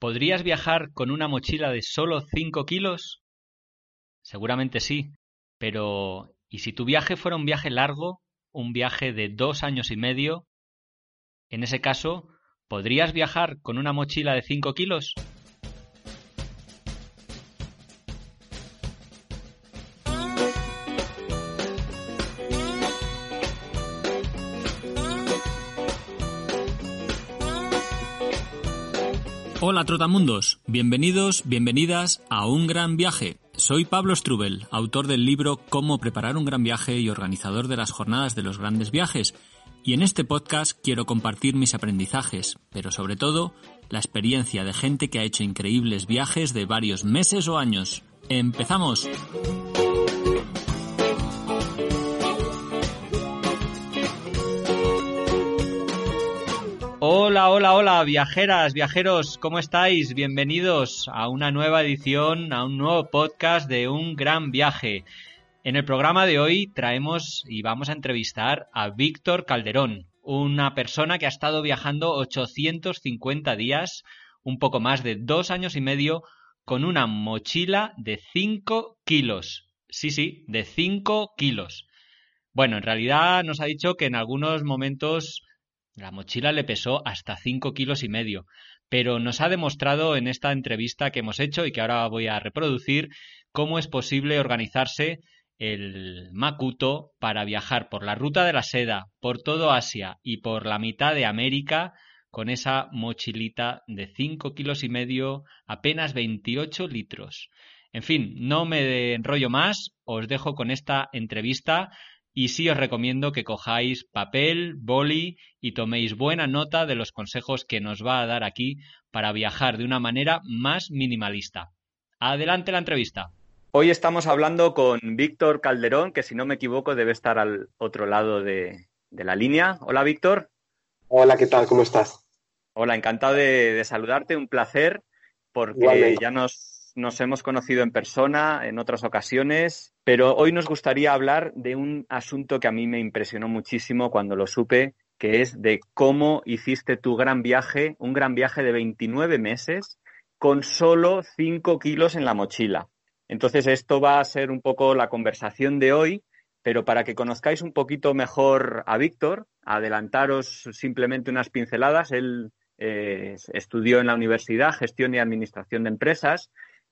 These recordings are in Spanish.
¿Podrías viajar con una mochila de solo 5 kilos? Seguramente sí, pero ¿y si tu viaje fuera un viaje largo, un viaje de dos años y medio? En ese caso, ¿podrías viajar con una mochila de 5 kilos? Hola Trotamundos, bienvenidos, bienvenidas a Un Gran Viaje. Soy Pablo Strubel, autor del libro Cómo preparar un gran viaje y organizador de las jornadas de los grandes viajes. Y en este podcast quiero compartir mis aprendizajes, pero sobre todo la experiencia de gente que ha hecho increíbles viajes de varios meses o años. ¡Empezamos! Hola, hola, hola, viajeras, viajeros, ¿cómo estáis? Bienvenidos a una nueva edición, a un nuevo podcast de Un Gran Viaje. En el programa de hoy traemos y vamos a entrevistar a Víctor Calderón, una persona que ha estado viajando 850 días, un poco más de dos años y medio, con una mochila de 5 kilos. Sí, sí, de 5 kilos. Bueno, en realidad nos ha dicho que en algunos momentos la mochila le pesó hasta cinco kilos y medio, pero nos ha demostrado en esta entrevista que hemos hecho y que ahora voy a reproducir cómo es posible organizarse el Makuto para viajar por la ruta de la seda, por todo Asia y por la mitad de América con esa mochilita de cinco kilos y medio, apenas 28 litros. En fin, no me enrollo más, os dejo con esta entrevista y sí os recomiendo que cojáis papel, boli y toméis buena nota de los consejos que nos va a dar aquí para viajar de una manera más minimalista. Adelante la entrevista. Hoy estamos hablando con Víctor Calderón, que si no me equivoco debe estar al otro lado de, la línea. Hola Víctor. Hola, ¿qué tal? ¿Cómo estás? Hola, encantado de, saludarte, un placer, porque ya nos nos hemos conocido en persona en otras ocasiones, pero hoy nos gustaría hablar de un asunto que a mí me impresionó muchísimo cuando lo supe, que es de cómo hiciste tu gran viaje, un gran viaje de 29 meses, con solo 5 kilos en la mochila. Entonces, esto va a ser un poco la conversación de hoy, pero para que conozcáis un poquito mejor a Víctor, adelantaros simplemente unas pinceladas. Él eh, estudió en la universidad gestión y administración de empresas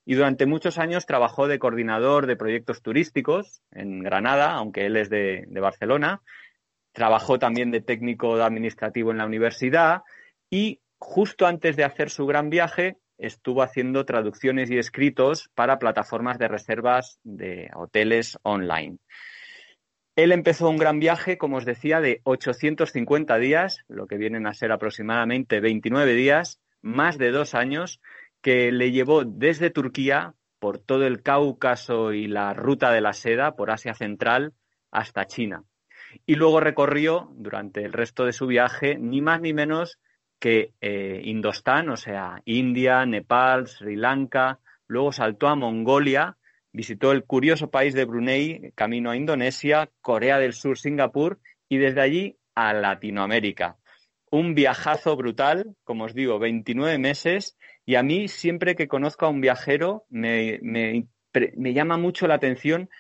y durante muchos años trabajó de coordinador de proyectos turísticos en Granada, aunque él es de, Barcelona. Trabajó también de técnico administrativo en la universidad y justo antes de hacer su gran viaje estuvo haciendo traducciones y escritos para plataformas de reservas de hoteles online. Él empezó un gran viaje, como os decía, de 850 días, lo que vienen a ser aproximadamente 29 días, más de dos años, que le llevó desde Turquía por todo el Cáucaso y la ruta de la seda, por Asia Central, hasta China. Y luego recorrió durante el resto de su viaje ni más ni menos que eh, Indostán, o sea, India, Nepal, Sri Lanka, luego saltó a Mongolia, visitó el curioso país de Brunei, camino a Indonesia, Corea del Sur, Singapur y desde allí a Latinoamérica. Un viajazo brutal, como os digo, 29 meses y a mí, siempre que conozco a un viajero, me, llama mucho la atención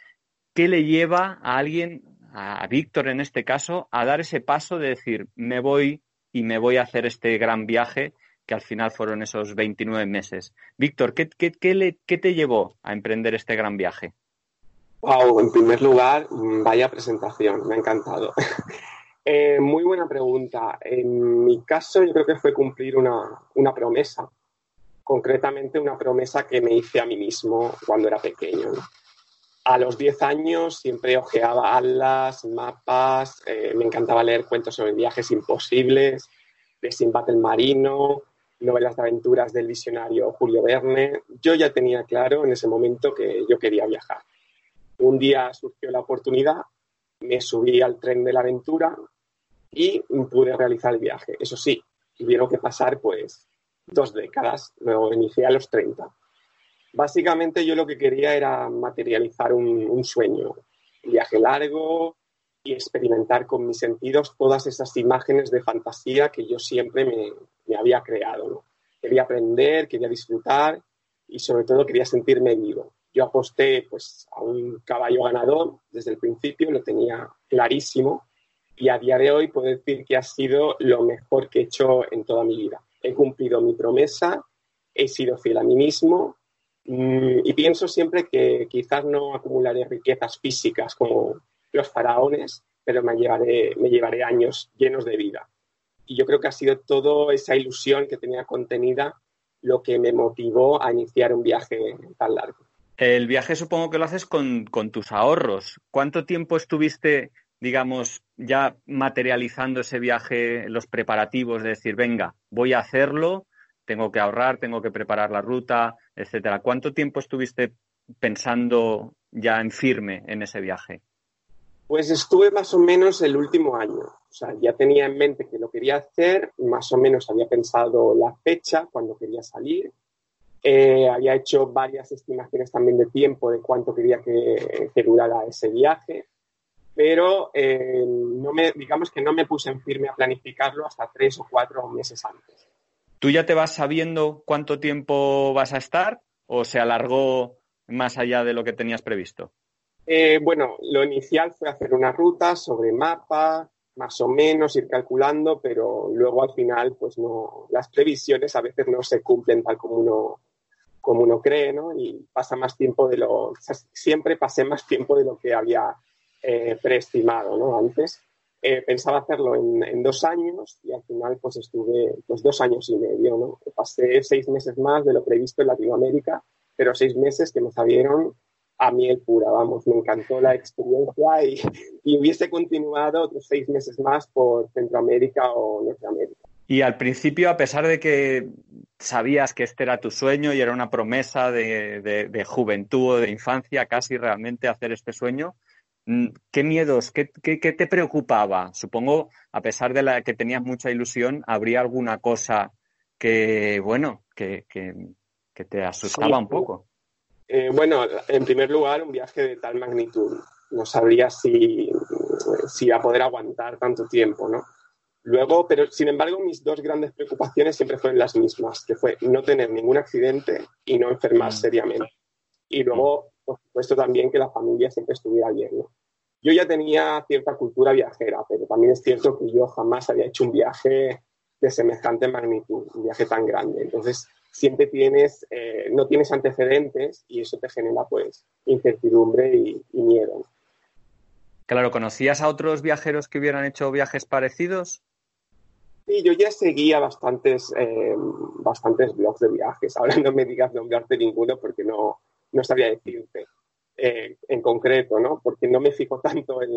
qué le lleva a alguien, a Víctor en este caso, a dar ese paso de decir, me voy y me voy a hacer este gran viaje que al final fueron esos 29 meses. Víctor, ¿qué, te llevó a emprender este gran viaje? Wow, en primer lugar, vaya presentación, me ha encantado. Eh, muy buena pregunta. En mi caso, yo creo que fue cumplir una promesa concretamente una promesa que me hice a mí mismo cuando era pequeño. A los 10 años siempre ojeaba alas, mapas, eh, me encantaba leer cuentos sobre viajes imposibles, de Sinbad el Marino, novelas de aventuras del visionario Julio Verne. Yo ya tenía claro en ese momento que yo quería viajar. Un día surgió la oportunidad, me subí al tren de la aventura y pude realizar el viaje. Eso sí, tuvieron que pasar pues dos décadas, luego inicié a los 30. Básicamente yo lo que quería era materializar un, sueño, viaje largo y experimentar con mis sentidos todas esas imágenes de fantasía que yo siempre me, había creado. Quería aprender, quería disfrutar y sobre todo quería sentirme vivo. Yo aposté pues, a un caballo ganador desde el principio, lo tenía clarísimo y a día de hoy puedo decir que ha sido lo mejor que he hecho en toda mi vida. He cumplido mi promesa, he sido fiel a mí mismo mm, y pienso siempre que quizás no acumularé riquezas físicas como los faraones, pero me llevaré, años llenos de vida. Y yo creo que ha sido toda esa ilusión que tenía contenida lo que me motivó a iniciar un viaje tan largo. El viaje supongo que lo haces con tus ahorros. ¿Cuánto tiempo estuviste digamos, ya materializando ese viaje, los preparativos de decir, venga, voy a hacerlo, tengo que ahorrar, tengo que preparar la ruta, etcétera. ¿Cuánto tiempo estuviste pensando ya en firme en ese viaje? Pues estuve más o menos el último año. O sea, ya tenía en mente que lo quería hacer, más o menos había pensado la fecha cuando quería salir. Eh, había hecho varias estimaciones también de tiempo de cuánto quería que, que durara ese viaje pero eh, no me, digamos que no me puse en firme a planificarlo hasta tres o cuatro meses antes. ¿Tú ya te vas sabiendo cuánto tiempo vas a estar o se alargó más allá de lo que tenías previsto? Eh, bueno, lo inicial fue hacer una ruta sobre mapa, más o menos ir calculando, pero luego al final, pues no, las previsiones a veces no se cumplen tal como uno, como uno cree, ¿no? Y pasa más tiempo de lo, siempre pasé más tiempo de lo que había eh, preestimado ¿no? antes. Eh, pensaba hacerlo en, dos años y al final pues estuve pues, dos años y medio. ¿no? Pasé seis meses más de lo previsto en Latinoamérica, pero seis meses que me salieron a miel pura, vamos, me encantó la experiencia y, y, hubiese continuado otros seis meses más por Centroamérica o Norteamérica. Y al principio, a pesar de que sabías que este era tu sueño y era una promesa de, de, de juventud o de infancia, casi realmente hacer este sueño, ¿Qué miedos, qué, te preocupaba? Supongo, a pesar de la que tenías mucha ilusión, habría alguna cosa que, bueno, que, te asustaba un poco. Eh, bueno, en primer lugar, un viaje de tal magnitud. No sabría si, si a poder aguantar tanto tiempo, ¿no? Luego, pero sin embargo, mis dos grandes preocupaciones siempre fueron las mismas, que fue no tener ningún accidente y no enfermar mm. seriamente. Y luego, por supuesto, también que la familia siempre estuviera bien, ¿no? Yo ya tenía cierta cultura viajera, pero también es cierto que yo jamás había hecho un viaje de semejante magnitud, un viaje tan grande. Entonces, siempre tienes, eh, no tienes antecedentes y eso te genera pues incertidumbre y, miedo. Claro, ¿conocías a otros viajeros que hubieran hecho viajes parecidos? Sí, yo ya seguía bastantes, eh, bastantes blogs de viajes. Ahora no me digas nombrarte ninguno porque no, no sabía decirte. Eh, en concreto, ¿no? Porque no me fijo tanto en,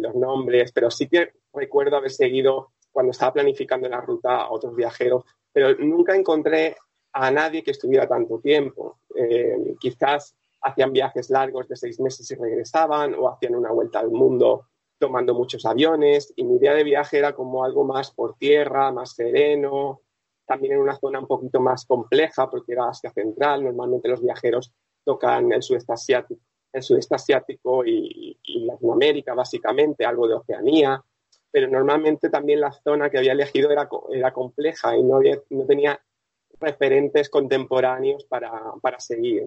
los nombres, pero sí que recuerdo haber seguido cuando estaba planificando la ruta a otros viajeros, pero nunca encontré a nadie que estuviera tanto tiempo. Eh, quizás hacían viajes largos de seis meses y regresaban, o hacían una vuelta al mundo tomando muchos aviones, y mi idea de viaje era como algo más por tierra, más sereno, también en una zona un poquito más compleja, porque era Asia Central, normalmente los viajeros tocan el sudeste asiático el sudeste asiático y, Latinoamérica, básicamente, algo de Oceanía, pero normalmente también la zona que había elegido era, era compleja y no, no tenía referentes contemporáneos para, para seguir.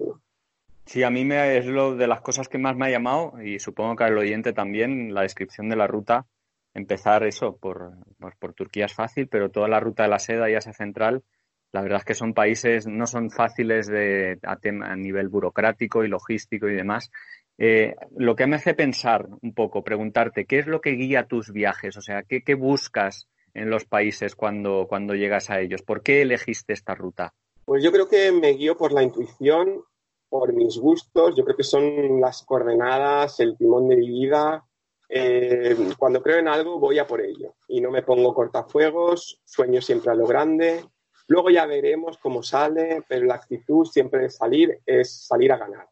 Sí, a mí me, es lo de las cosas que más me ha llamado y supongo que al oyente también, la descripción de la ruta, empezar eso, por, por, por Turquía es fácil, pero toda la ruta de la seda y Asia Central la verdad es que son países, no son fáciles de, a, nivel burocrático y logístico y demás. Eh, lo que me hace pensar un poco, preguntarte, ¿qué es lo que guía tus viajes? O sea, ¿qué, buscas en los países cuando, cuando llegas a ellos? ¿Por qué elegiste esta ruta? Pues yo creo que me guío por la intuición, por mis gustos, yo creo que son las coordenadas, el timón de mi vida. Eh, cuando creo en algo voy a por ello y no me pongo cortafuegos, sueño siempre a lo grande Luego ya veremos cómo sale, pero la actitud siempre de salir es salir a ganar.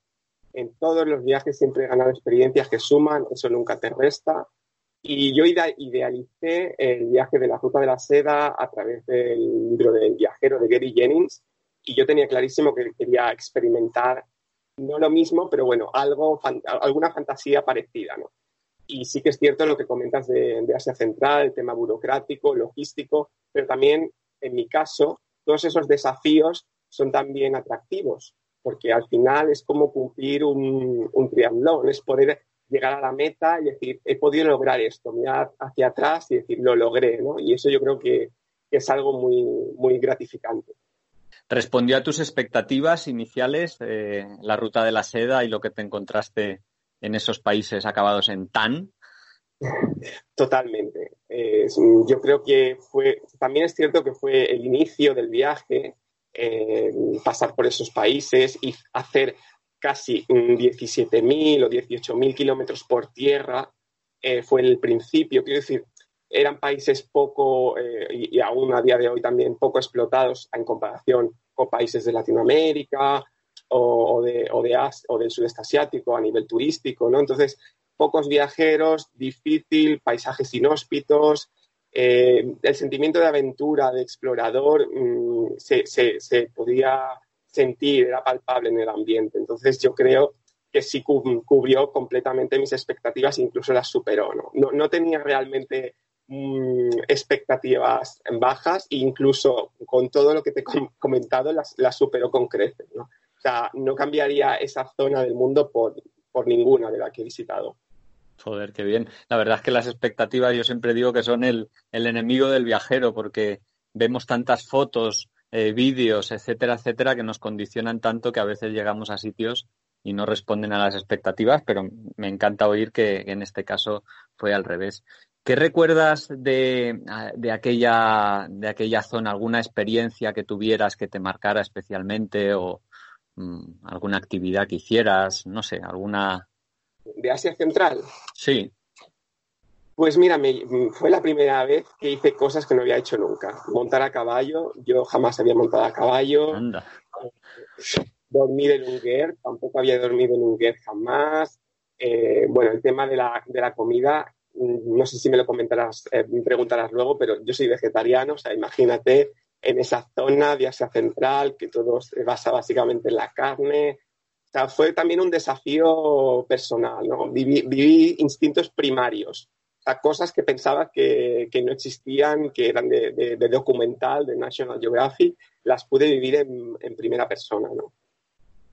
En todos los viajes siempre he ganado experiencias que suman, eso nunca te resta. Y yo idealicé el viaje de la Ruta de la Seda a través del libro del viajero de Gary Jennings y yo tenía clarísimo que quería experimentar no lo mismo, pero bueno, algo, alguna fantasía parecida, ¿no? Y sí que es cierto lo que comentas de, Asia Central, el tema burocrático, logístico, pero también, en mi caso, todos esos desafíos son también atractivos, porque al final es como cumplir un, un triatlón, es poder llegar a la meta y decir, he podido lograr esto, mirar hacia atrás y decir, lo logré, ¿no? Y eso yo creo que, es algo muy, muy gratificante. ¿Respondió a tus expectativas iniciales eh, la ruta de la seda y lo que te encontraste en esos países acabados en tan? Totalmente. yo creo que fue, también es cierto que fue el inicio del viaje, eh, pasar por esos países y hacer casi 17.000 o 18.000 kilómetros por tierra, eh, fue el principio. Quiero decir, eran países poco, eh, y, aún a día de hoy también poco explotados en comparación con países de Latinoamérica o, de, o, de o del sudeste asiático a nivel turístico, ¿no? Entonces, pocos viajeros, difícil, paisajes inhóspitos, eh, el sentimiento de aventura, de explorador, mm, se, se, podía sentir, era palpable en el ambiente. Entonces, yo creo que sí cubrió completamente mis expectativas, incluso las superó. No, no, no tenía realmente Mm, expectativas bajas e incluso con todo lo que te he comentado las, las superó con creces. ¿no? O sea, no cambiaría esa zona del mundo por, por ninguna de las que he visitado. Joder, qué bien. La verdad es que las expectativas yo siempre digo que son el, el enemigo del viajero porque vemos tantas fotos, eh, vídeos, etcétera, etcétera, que nos condicionan tanto que a veces llegamos a sitios y no responden a las expectativas, pero me encanta oír que en este caso fue al revés. ¿Qué recuerdas de, aquella, de aquella zona? ¿Alguna experiencia que tuvieras que te marcara especialmente o alguna actividad que hicieras? No sé, alguna. ¿De Asia Central? Sí. Pues mira, fue la primera vez que hice cosas que no había hecho nunca. Montar a caballo, yo jamás había montado a caballo. Anda. Dormir en un guer, tampoco había dormido en un guer jamás. Eh, bueno, el tema de la, de la comida, Mm, no sé si me lo comentarás, eh, me preguntarás luego, pero yo soy vegetariano, o sea, imagínate en esa zona de Asia Central, que todo se basa básicamente en la carne. O sea, fue también un desafío personal, ¿no? Viví, instintos primarios, o sea, cosas que pensaba que, no existían, que eran de, documental, de National Geographic, las pude vivir en, en primera persona, ¿no?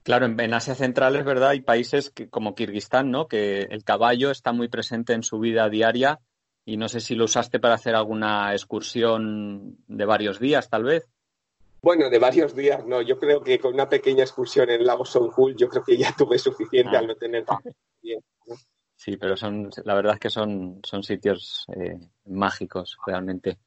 Claro, en, Asia Central es verdad, hay países que, como Kirguistán, ¿no? Que el caballo está muy presente en su vida diaria y no sé si lo usaste para hacer alguna excursión de varios días, tal vez. Bueno, de varios días, no. Yo creo que con una pequeña excursión en el lago Songul, yo creo que ya tuve suficiente ah. al no tener bien. Sí, pero son, la verdad es que son, son sitios eh, mágicos, realmente.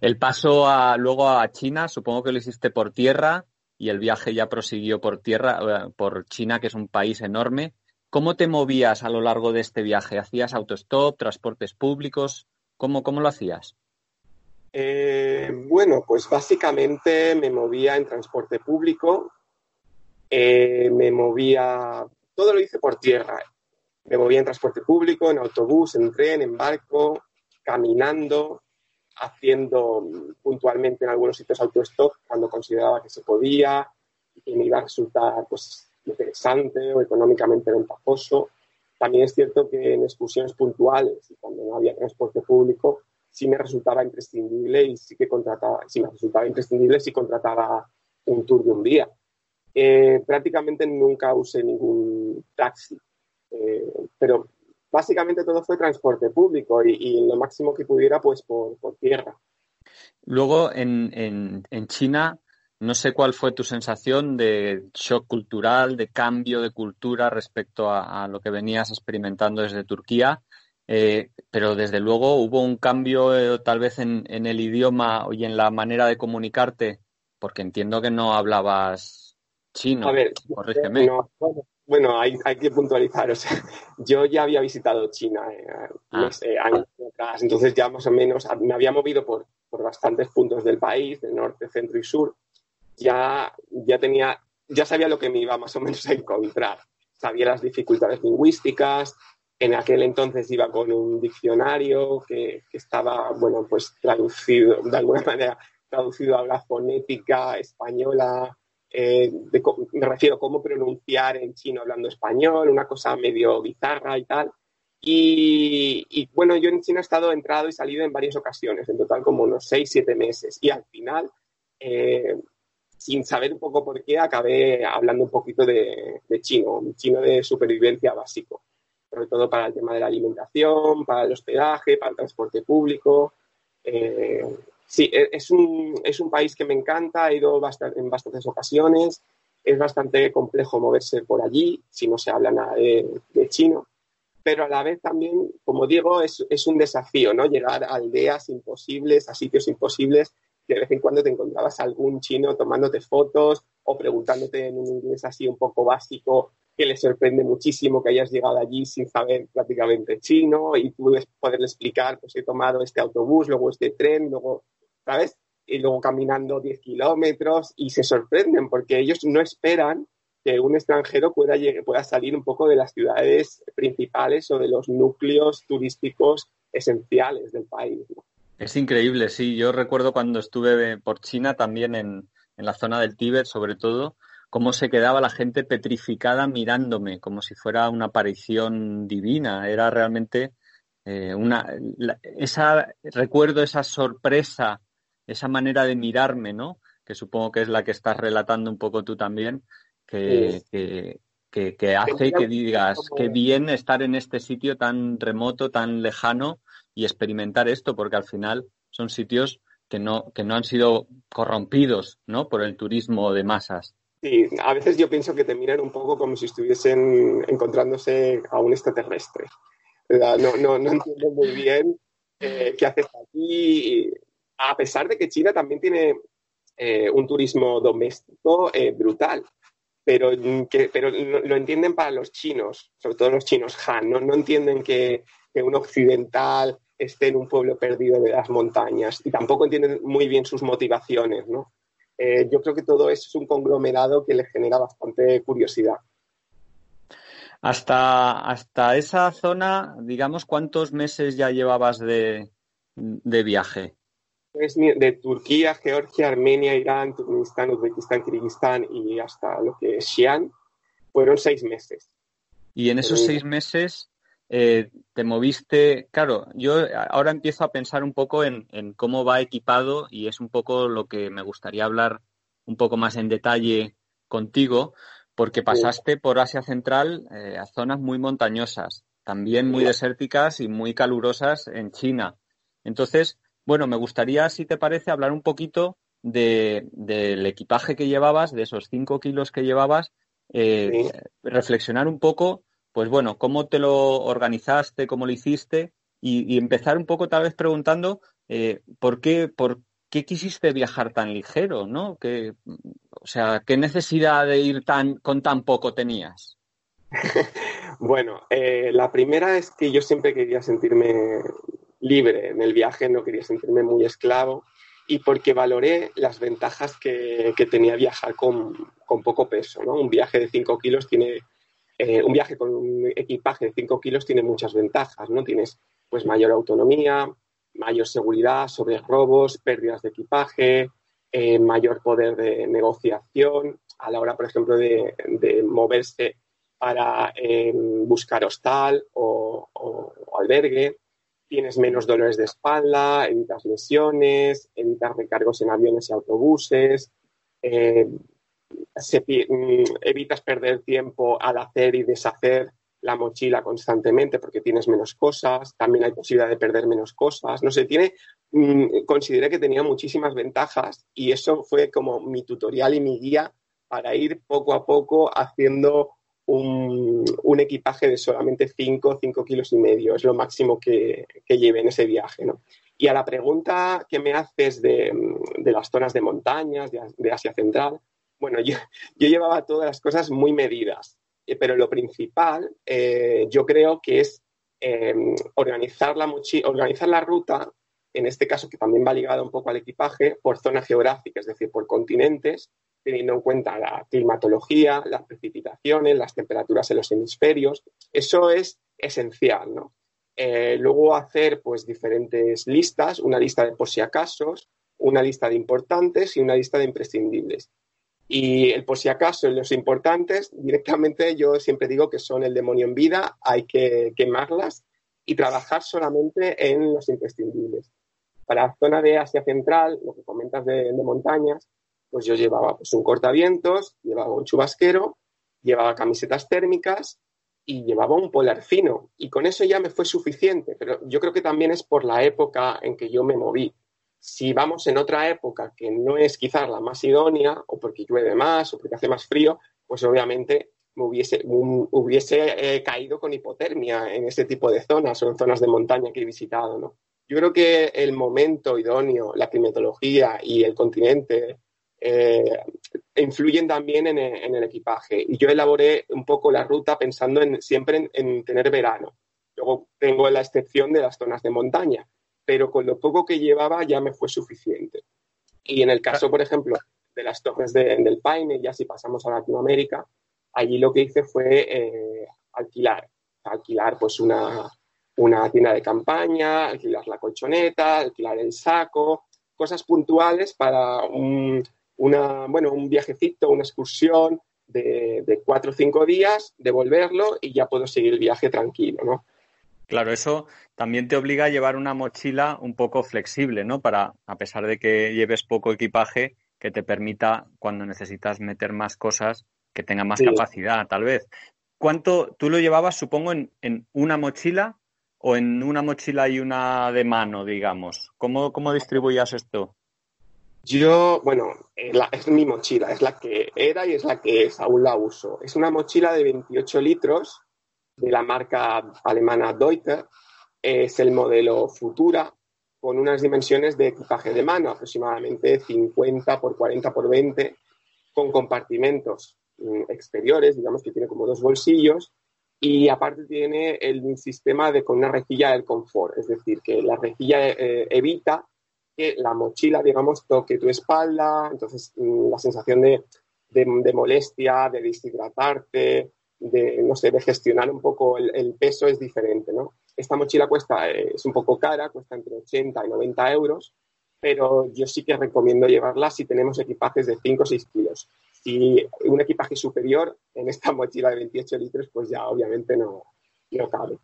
El paso a, luego a China, supongo que lo hiciste por tierra y el viaje ya prosiguió por tierra, eh, por China, que es un país enorme. ¿Cómo te movías a lo largo de este viaje? ¿Hacías autostop, transportes públicos? ¿Cómo, cómo lo hacías? Eh, bueno, pues básicamente me movía en transporte público, eh, me movía, todo lo hice por tierra. Me movía en transporte público, en autobús, en tren, en barco, caminando, haciendo puntualmente en algunos sitios autostop cuando consideraba que se podía y que me iba a resultar pues, interesante o económicamente ventajoso. También es cierto que en excursiones puntuales y cuando no había transporte público sí me resultaba imprescindible y sí que contrataba, sí me resultaba imprescindible si contrataba un tour de un día. Eh, prácticamente nunca usé ningún taxi, eh, pero básicamente todo fue transporte público y, lo máximo que pudiera, pues por, tierra. Luego, en, China, no sé cuál fue tu sensación de shock cultural, de cambio de cultura respecto a, lo que venías experimentando desde Turquía, eh, pero desde luego hubo un cambio eh, tal vez en, el idioma y en la manera de comunicarte, porque entiendo que no hablabas chino. A ver, corrígeme. Bueno, hay, hay, que puntualizar. O sea, yo ya había visitado China eh, ah. años entonces ya más o menos me había movido por, por, bastantes puntos del país, del norte, centro y sur. Ya, ya tenía, ya sabía lo que me iba más o menos a encontrar. Sabía las dificultades lingüísticas, en aquel entonces iba con un diccionario que, estaba, bueno, pues traducido, de alguna manera, traducido a la fonética española, eh, me refiero a cómo pronunciar en chino hablando español, una cosa medio bizarra y tal. Y, bueno, yo en China he estado entrado y salido en varias ocasiones, en total como unos seis, siete meses. Y al final, eh, sin saber un poco por qué, acabé hablando un poquito de, chino, un chino de supervivencia básico, sobre todo para el tema de la alimentación, para el hospedaje, para el transporte público. Eh, sí, e, es un, es un país que me encanta, he ido en bastantes ocasiones, es bastante complejo moverse por allí si no se habla nada de chino pero a la vez también, como digo, es, es, un desafío, ¿no? Llegar a aldeas imposibles, a sitios imposibles, de vez en cuando te encontrabas algún chino tomándote fotos o preguntándote en un inglés así un poco básico que le sorprende muchísimo que hayas llegado allí sin saber prácticamente chino y tú poderle explicar, pues he tomado este autobús, luego este tren, luego, ¿sabes? Y luego caminando 10 kilómetros y se sorprenden porque ellos no esperan que un extranjero pueda, pueda salir un poco de las ciudades principales o de los núcleos turísticos esenciales del país. Es increíble, sí. Yo recuerdo cuando estuve por China, también en, la zona del Tíbet, sobre todo, cómo se quedaba la gente petrificada mirándome, como si fuera una aparición divina. Era realmente eh, una. esa, recuerdo esa sorpresa, esa manera de mirarme, ¿no? Que supongo que es la que estás relatando un poco tú también, que, que, hace que digas qué bien estar en este sitio tan remoto, tan lejano y experimentar esto, porque al final son sitios que no, que no han sido corrompidos ¿no? por el turismo de masas. Sí, a veces yo pienso que te miran un poco como si estuviesen encontrándose a un extraterrestre. No, no, no entiendo muy bien eh, qué haces aquí. A pesar de que China también tiene eh, un turismo doméstico eh, brutal pero, que, pero lo entienden para los chinos, sobre todo los chinos Han, no, no entienden que, un occidental esté en un pueblo perdido de las montañas y tampoco entienden muy bien sus motivaciones, ¿no? Eh, yo creo que todo eso es un conglomerado que les genera bastante curiosidad. Hasta, hasta esa zona, digamos, ¿cuántos meses ya llevabas de, de viaje? de Turquía, Georgia, Armenia, Irán, Turkmenistán, Uzbekistán, Kirguistán y hasta lo que es Xi'an, fueron seis meses. Y en esos seis meses eh, te moviste, claro, yo ahora empiezo a pensar un poco en, cómo va equipado y es un poco lo que me gustaría hablar un poco más en detalle contigo, porque pasaste por Asia Central eh, a zonas muy montañosas, también muy desérticas y muy calurosas en China. Entonces, bueno, me gustaría, si te parece, hablar un poquito del equipaje que llevabas, de esos cinco kilos que llevabas, eh, reflexionar un poco, pues bueno, cómo te lo organizaste, cómo lo hiciste y, empezar un poco tal vez preguntando eh, por qué, por qué quisiste viajar tan ligero, ¿no? Que, o sea, ¿qué necesidad de ir tan con tan poco tenías? bueno, eh, la primera es que yo siempre quería sentirme libre en el viaje, no quería sentirme muy esclavo y porque valoré las ventajas que, tenía viajar con, poco peso. ¿no? Un viaje de 5 kilos tiene, eh, un viaje con un equipaje de 5 kilos tiene muchas ventajas, ¿no? Tienes pues mayor autonomía, mayor seguridad sobre robos, pérdidas de equipaje, eh, mayor poder de negociación a la hora, por ejemplo, de, moverse para eh, buscar hostal o albergue tienes menos dolores de espalda, evitas lesiones, evitas recargos en aviones y autobuses, eh, mm, evitas perder tiempo al hacer y deshacer la mochila constantemente porque tienes menos cosas, también hay posibilidad de perder menos cosas, no sé, tiene, mm, consideré que tenía muchísimas ventajas y eso fue como mi tutorial y mi guía para ir poco a poco haciendo un, equipaje de solamente 5, 5 kilos y medio, es lo máximo que, que lleve en ese viaje. ¿no? Y a la pregunta que me haces de, las zonas de montañas, de, Asia Central, bueno, yo, llevaba todas las cosas muy medidas, eh, pero lo principal eh, yo creo que es em, organizar, la organizar la ruta en este caso que también va ligado un poco al equipaje, por zona geográfica, es decir, por continentes, teniendo en cuenta la climatología, las precipitaciones, las temperaturas en los hemisferios. Eso es esencial, ¿no? Eh, luego hacer pues diferentes listas, una lista de por si acaso, una lista de importantes y una lista de imprescindibles. Y el por si acaso, los importantes, directamente yo siempre digo que son el demonio en vida, hay que quemarlas y trabajar solamente en los imprescindibles. Para la zona de Asia Central, lo que comentas de, montañas, pues yo llevaba pues, un cortavientos, llevaba un chubasquero, llevaba camisetas térmicas y llevaba un polar fino. Y con eso ya me fue suficiente, pero yo creo que también es por la época en que yo me moví. Si vamos en otra época que no es quizás la más idónea, o porque llueve más, o porque hace más frío, pues obviamente me hubiese, hubiese eh, caído con hipotermia en ese tipo de zonas o en zonas de montaña que he visitado. ¿no? Yo creo que el momento idóneo, la climatología y el continente eh, influyen también en, el equipaje. Y yo elaboré un poco la ruta pensando en, siempre en tener verano. Luego tengo la excepción de las zonas de montaña pero con lo poco que llevaba ya me fue suficiente. Y en el caso, por ejemplo, de las torres del Paine, ya si pasamos a Latinoamérica, allí lo que hice fue eh, alquilar, alquilar pues una, una tienda de campaña, alquilar la colchoneta, alquilar el saco, cosas puntuales para un, una, bueno, un viajecito, una excursión de, de, cuatro o cinco días, devolverlo y ya puedo seguir el viaje tranquilo, ¿no? Claro, eso también te obliga a llevar una mochila un poco flexible, ¿no? Para, a pesar de que lleves poco equipaje, que te permita, cuando necesitas meter más cosas, que tenga más capacidad, tal vez. ¿Cuánto tú lo llevabas, supongo, en, una mochila o en una mochila y una de mano, digamos? ¿Cómo, cómo distribuías esto? Yo, bueno, eh, es mi mochila, es la que era y es la que es, aún la uso. Es una mochila de 28 litros de la marca alemana Deuter. Es el modelo Futura con unas dimensiones de equipaje de mano, aproximadamente 50 por 40 por 20, con compartimentos mm, exteriores, digamos que tiene como dos bolsillos, y aparte tiene el sistema de con una rejilla del confort, es decir, que la rejilla eh, evita que la mochila, digamos, toque tu espalda, entonces mm, la sensación de, de molestia, de deshidratarte, de, no sé, de gestionar un poco el, peso es diferente, ¿no? Esta mochila cuesta, eh, es un poco cara, cuesta entre 80 y 90 euros, pero yo sí que recomiendo llevarla si tenemos equipajes de 5 o 6 kilos. Si un equipaje superior en esta mochila de 28 litros, pues ya obviamente no, no cabe.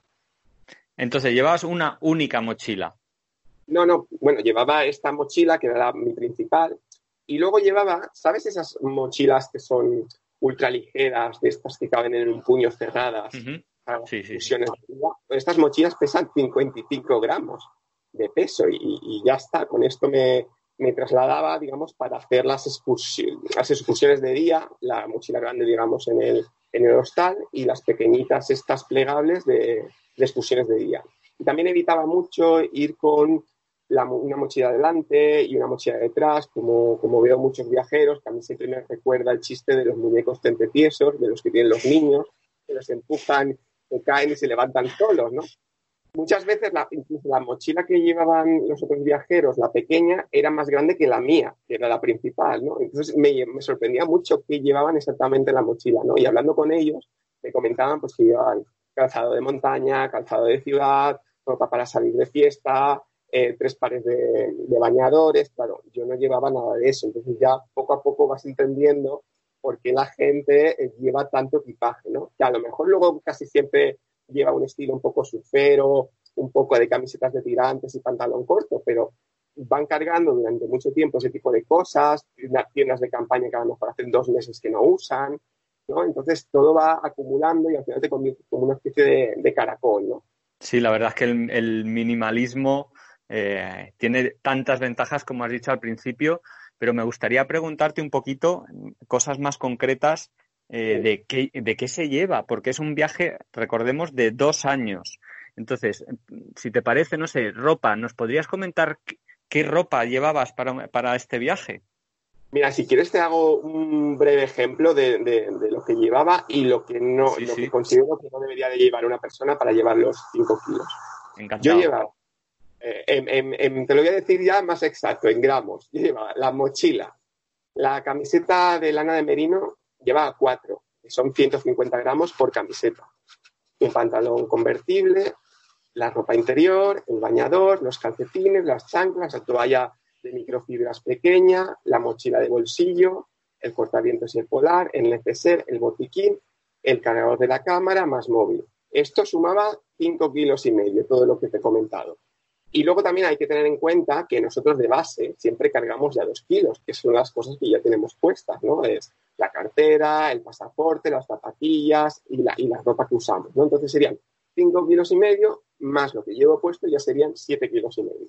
Entonces, ¿llevabas una única mochila? No, no, bueno, llevaba esta mochila que era mi principal y luego llevaba, ¿sabes esas mochilas que son ultraligeras, de estas que caben en un puño cerradas, Estas mochilas pesan 55 gramos de peso y, ya está. Con esto me, trasladaba, digamos, para hacer las, excursiones, las excursiones de día, la mochila grande, digamos, en el, en el hostal y las pequeñitas, estas plegables de, de excursiones de día. Y también evitaba mucho ir con una mochila delante y una mochila detrás, como, como veo muchos viajeros, mí siempre me recuerda el chiste de los muñecos tentepiesos, de los que tienen los niños, que los empujan, que caen y se levantan solos, ¿no? Muchas veces la, incluso la mochila que llevaban los otros viajeros, la pequeña, era más grande que la mía, que era la principal, ¿no? Entonces me, me sorprendía mucho que llevaban exactamente la mochila, ¿no? Y hablando con ellos, me comentaban pues que llevaban calzado de montaña, calzado de ciudad, ropa para salir de fiesta, eh, tres pares de, bañadores, claro, yo no llevaba nada de eso, entonces ya poco a poco vas entendiendo por qué la gente eh, lleva tanto equipaje, ¿no? Que a lo mejor luego casi siempre lleva un estilo un poco surfero, un poco de camisetas de tirantes y pantalón corto, pero van cargando durante mucho tiempo ese tipo de cosas, tiendas de campaña que a lo mejor hacen dos meses que no usan, ¿no? Entonces todo va acumulando y al final te convierte como una especie de, caracol, ¿no? Sí, la verdad es que el minimalismo eh, tiene tantas ventajas como has dicho al principio, pero me gustaría preguntarte un poquito cosas más concretas eh, de, qué, de qué se lleva, porque es un viaje, recordemos, de dos años. Entonces, si te parece, no sé, ropa, ¿nos podrías comentar qué, ropa llevabas para, este viaje? Mira, si quieres te hago un breve ejemplo de, lo que llevaba y lo que no, lo que considero que no debería de llevar una persona para llevar los 5 kilos. Encantado. Yo llevaba Eh, te lo voy a decir ya más exacto, en gramos. Yo llevaba la mochila, la camiseta de lana de merino llevaba cuatro, que son 150 gramos por camiseta. Un pantalón convertible, la ropa interior, el bañador, los calcetines, las chanclas, la toalla de microfibras pequeña, la mochila de bolsillo, el cortavientos y el polar, el neceser, el botiquín, el cargador de la cámara más móvil. Esto sumaba 5 kilos y medio, todo lo que te he comentado. Y luego también hay que tener en cuenta que nosotros de base siempre cargamos ya 2 kilos, que son las cosas que ya tenemos puestas, ¿no? Es la cartera, el pasaporte, las zapatillas y la, y ropa que usamos, ¿no? Entonces serían 5 kilos y medio más lo que llevo puesto ya serían 7 kilos y medio.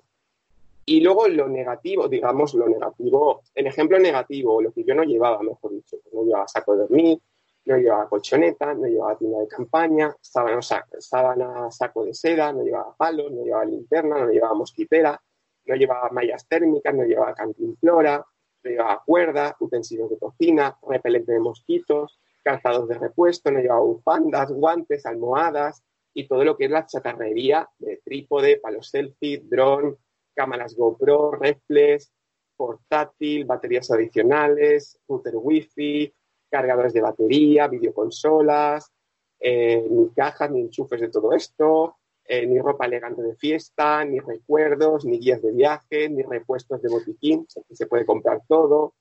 Y luego lo negativo, digamos lo negativo, el ejemplo negativo, lo que yo no llevaba, mejor dicho, no llevaba saco de dormir, no llevaba colchoneta, no llevaba tienda de campaña, sábana, sábana saco de seda, no llevaba palos, no llevaba linterna, no llevaba mosquitera, no llevaba mallas térmicas, no llevaba cantinflora, no llevaba cuerda, utensilios de cocina, repelente de mosquitos, calzados de repuesto, no llevaba bufandas, guantes, almohadas y todo lo que es la chatarrería de trípode, palos selfie, dron, cámaras GoPro, reflex, portátil, baterías adicionales, router wifi, cargadores de batería, videoconsolas, eh, ni cajas, ni enchufes de todo esto, eh, ni ropa elegante de fiesta, ni recuerdos, ni guías de viaje, ni repuestos de botiquín, se puede comprar todo,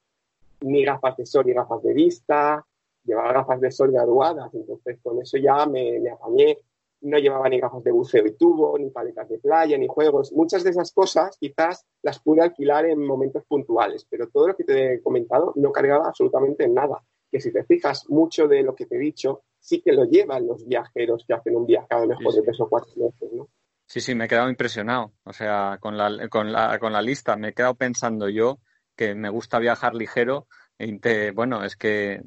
ni gafas de sol ni gafas de vista, llevaba gafas de sol graduadas, entonces con eso ya me apañé no llevaba ni gafas de buceo y tubo, ni paletas de playa, ni juegos. Muchas de esas cosas quizás las pude alquilar en momentos puntuales, pero todo lo que te he comentado no cargaba absolutamente nada. Que si te fijas, mucho de lo que te he dicho sí que lo llevan los viajeros que hacen un viaje a lo mejor de tres o cuatro meses, ¿no? Sí, sí, me he quedado impresionado. O sea, con la, con la, con la lista me he quedado pensando yo que me gusta viajar ligero. E bueno, es que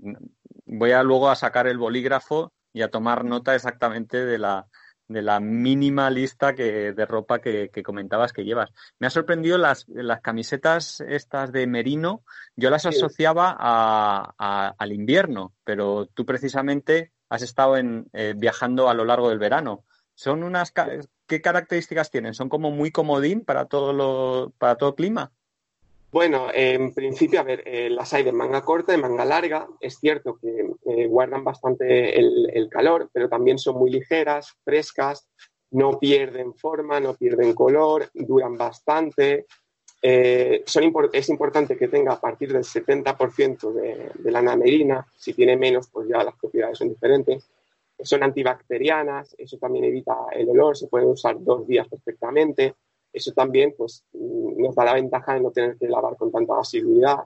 voy a luego a sacar el bolígrafo y a tomar nota exactamente de la, de la mínima lista que, de ropa que, comentabas que llevas. Me ha sorprendido las, las camisetas estas de merino, yo las asociaba a, al invierno, pero tú precisamente has estado en, eh, viajando a lo largo del verano. ¿Son unas qué características tienen? ¿Son como muy comodín para todo lo, para todo clima? Bueno, en principio, a ver, eh, las hay de manga corta, y manga larga. Es cierto que eh, guardan bastante el, calor, pero también son muy ligeras, frescas, no pierden forma, no pierden color, duran bastante. Eh, es importante que tenga a partir del 70% de, de lana merina. Si tiene menos, pues ya las propiedades son diferentes. Son antibacterianas, eso también evita el olor, se pueden usar dos días perfectamente eso también pues, nos da la ventaja de no tener que lavar con tanta asiduidad.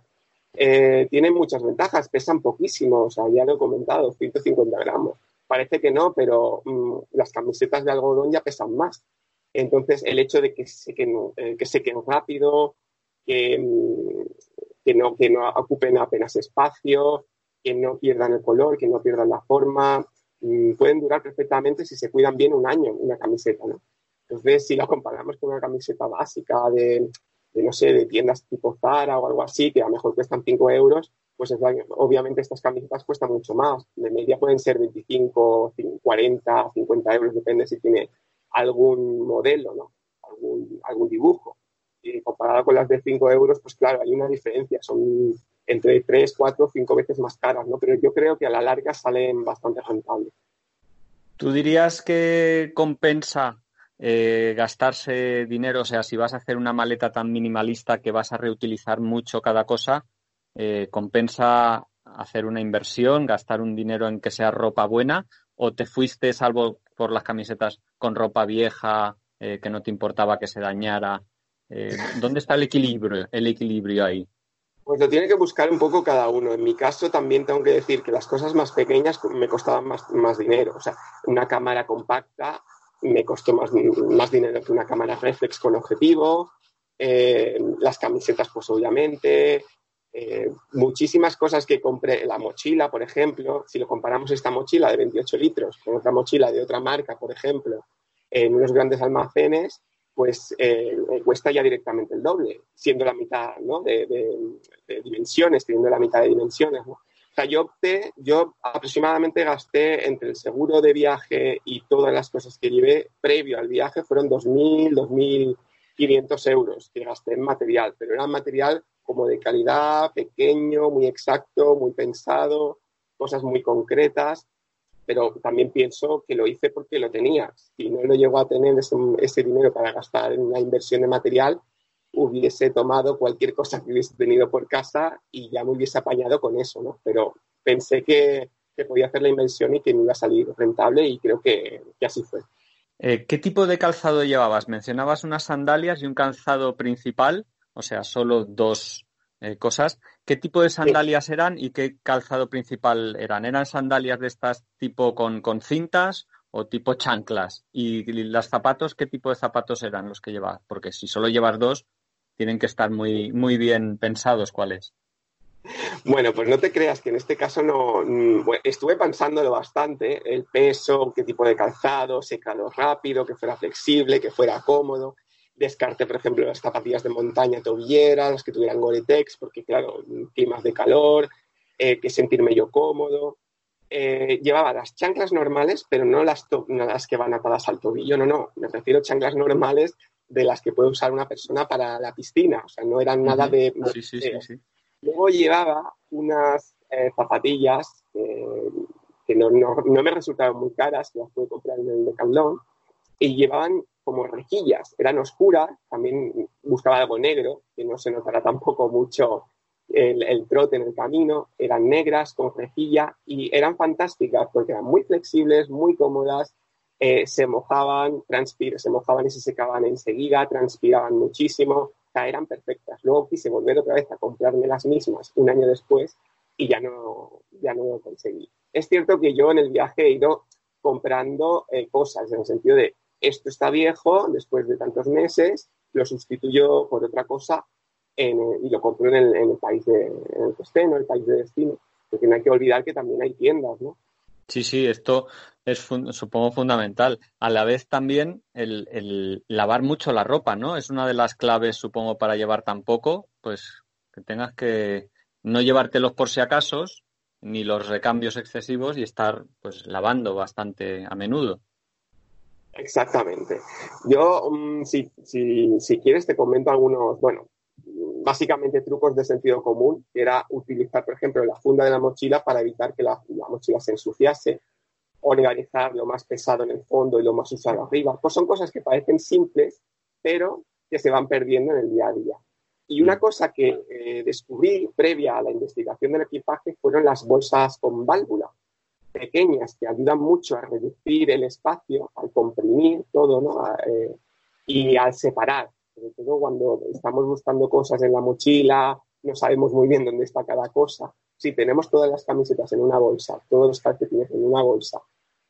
Eh, tienen muchas ventajas, pesan poquísimo, ya lo he comentado, 150 gramos. Parece que no, pero mm, las camisetas de algodón ya pesan más. Entonces, el hecho de que sequen, eh, que sequen rápido, que, mm, que, no, que no ocupen apenas espacio, que no pierdan el color, que no pierdan la forma, mm, pueden durar perfectamente si se cuidan bien un año una camiseta, ¿no? Entonces, si lo comparamos con una camiseta básica de, no sé, de tiendas tipo Zara o algo así, que a lo mejor cuestan 5 euros, pues obviamente estas camisetas cuestan mucho más. De media pueden ser 25, 40, 50 euros, depende si tiene algún modelo, ¿no? Algún, algún dibujo. Y comparado con las de 5 euros, pues claro, hay una diferencia. Son entre 3, 4, 5 veces más caras, ¿no? Pero yo creo que a la larga salen bastante rentables. ¿Tú dirías que compensa eh, gastarse dinero, o sea, si vas a hacer una maleta tan minimalista que vas a reutilizar mucho cada cosa, eh, compensa hacer una inversión, gastar un dinero en que sea ropa buena, o te fuiste, salvo por las camisetas, con ropa vieja eh, que no te importaba que se dañara. ¿Dónde está el equilibrio, el equilibrio ahí? Pues lo tiene que buscar un poco cada uno. En mi caso también tengo que decir que las cosas más pequeñas me costaban más, más dinero. O sea, una cámara compacta me costó más, más dinero que una cámara reflex con objetivo, eh, las camisetas pues obviamente, eh, muchísimas cosas que compré, la mochila, por ejemplo, si lo comparamos esta mochila de 28 litros con otra mochila de otra marca, por ejemplo, en unos grandes almacenes, pues eh, cuesta ya directamente el doble, siendo la mitad ¿no? de, de, dimensiones, teniendo la mitad de dimensiones. ¿no? Sea, yo opté, yo aproximadamente gasté entre el seguro de viaje y todas las cosas que llevé previo al viaje, fueron 2.000, 500 euros que gasté en material, pero era material como de calidad, pequeño, muy exacto, muy pensado, cosas muy concretas, pero también pienso que lo hice porque lo tenía. Si no lo llegó a tener ese, dinero para gastar en una inversión de material, hubiese tomado cualquier cosa que hubiese tenido por casa y ya me hubiese apañado con eso, ¿no? Pero pensé que, podía hacer la inversión y que me iba a salir rentable y creo que así fue. Eh, ¿Qué tipo de calzado llevabas? Mencionabas unas sandalias y un calzado principal, o sea, solo dos eh, cosas. ¿Qué tipo de sandalias eran y qué calzado principal eran? ¿Eran sandalias de estas tipo con, cintas o tipo chanclas? ¿Y, las zapatos, qué tipo de zapatos eran los que llevabas? Porque si solo llevas dos, tienen que estar muy, muy bien pensados cuáles. Bueno, pues no te creas que en este caso no mm, estuve pensándolo bastante, el peso, qué tipo de calzado, secado rápido, que fuera flexible, que fuera cómodo. Descarte, por ejemplo, las zapatillas de montaña tobilleras, las que tuvieran Gore-Tex, porque claro, climas de calor, eh, que sentirme yo cómodo. Eh, llevaba las chanclas normales, pero no las, las que van atadas al tobillo, no, no, me refiero a chanclas normales de las que puede usar una persona para la piscina, o sea, no eran nada de... Sí, sí, sí, sí. Luego llevaba unas eh, zapatillas que no, me resultaban muy caras, las pude comprar en el Decathlon, y llevaban como rejillas, eran oscuras, también buscaba algo negro, que no se notara tampoco mucho el, trote en el camino, eran negras con rejilla y eran fantásticas porque eran muy flexibles, muy cómodas, eh, se mojaban, se mojaban y se secaban enseguida, transpiraban muchísimo, eran perfectas. Luego quise volver otra vez a comprarme las mismas un año después y ya no, ya no lo conseguí. Es cierto que yo en el viaje he ido comprando eh, cosas en el sentido de esto está viejo, después de tantos meses, lo sustituyo por otra cosa y lo compro en el, país de, en el el país de destino. Porque no hay que olvidar que también hay tiendas, ¿no? Sí, sí, esto es supongo fundamental. A la vez también el, lavar mucho la ropa, ¿no? Es una de las claves, supongo, para llevar tan poco, pues que tengas que no llevártelos por si acaso, ni los recambios excesivos y estar pues lavando bastante a menudo. Exactamente. Yo, mm, si, si, si quieres, te comento algunos, bueno, básicamente trucos de sentido común, que era utilizar, por ejemplo, la funda de la mochila para evitar que la, mochila se ensuciase, organizar lo más pesado en el fondo y lo más usado arriba. Pues son cosas que parecen simples, pero que se van perdiendo en el día a día. Y una mm. cosa que eh, descubrí previa a la investigación del equipaje fueron las bolsas con válvula, pequeñas, que ayudan mucho a reducir el espacio, al comprimir todo, ¿no? Eh, y al separar sobre todo cuando estamos buscando cosas en la mochila, no sabemos muy bien dónde está cada cosa. Si tenemos todas las camisetas en una bolsa, todos los calcetines en una bolsa,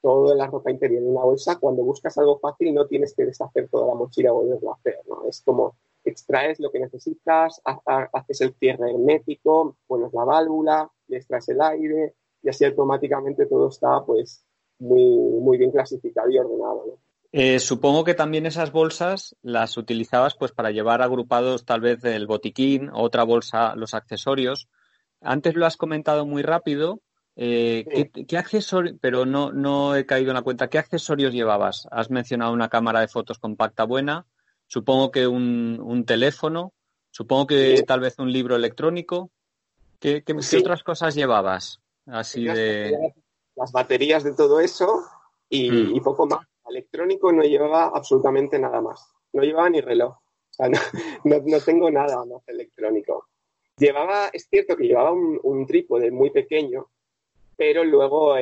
toda la ropa interior en una bolsa, cuando buscas algo fácil no tienes que deshacer toda la mochila o volverlo a hacer, ¿no? Es como extraes lo que necesitas, haces el cierre hermético, pones la válvula, extraes el aire y así automáticamente todo está pues muy, muy bien clasificado y ordenado. Eh, supongo que también esas bolsas las utilizabas pues para llevar agrupados tal vez el botiquín, otra bolsa, los accesorios. Antes lo has comentado muy rápido. Eh, ¿qué, accesorios? Pero no, no he caído en la cuenta. ¿Qué accesorios llevabas? Has mencionado una cámara de fotos compacta buena. Supongo que un, teléfono. Supongo que tal vez un libro electrónico. ¿Qué, otras cosas llevabas? Así de. Las baterías de todo eso y mm. poco más electrónico no llevaba absolutamente nada más. No llevaba ni reloj. O sea, no, tengo nada más electrónico. Llevaba, es cierto que llevaba un, trípode muy pequeño, pero luego,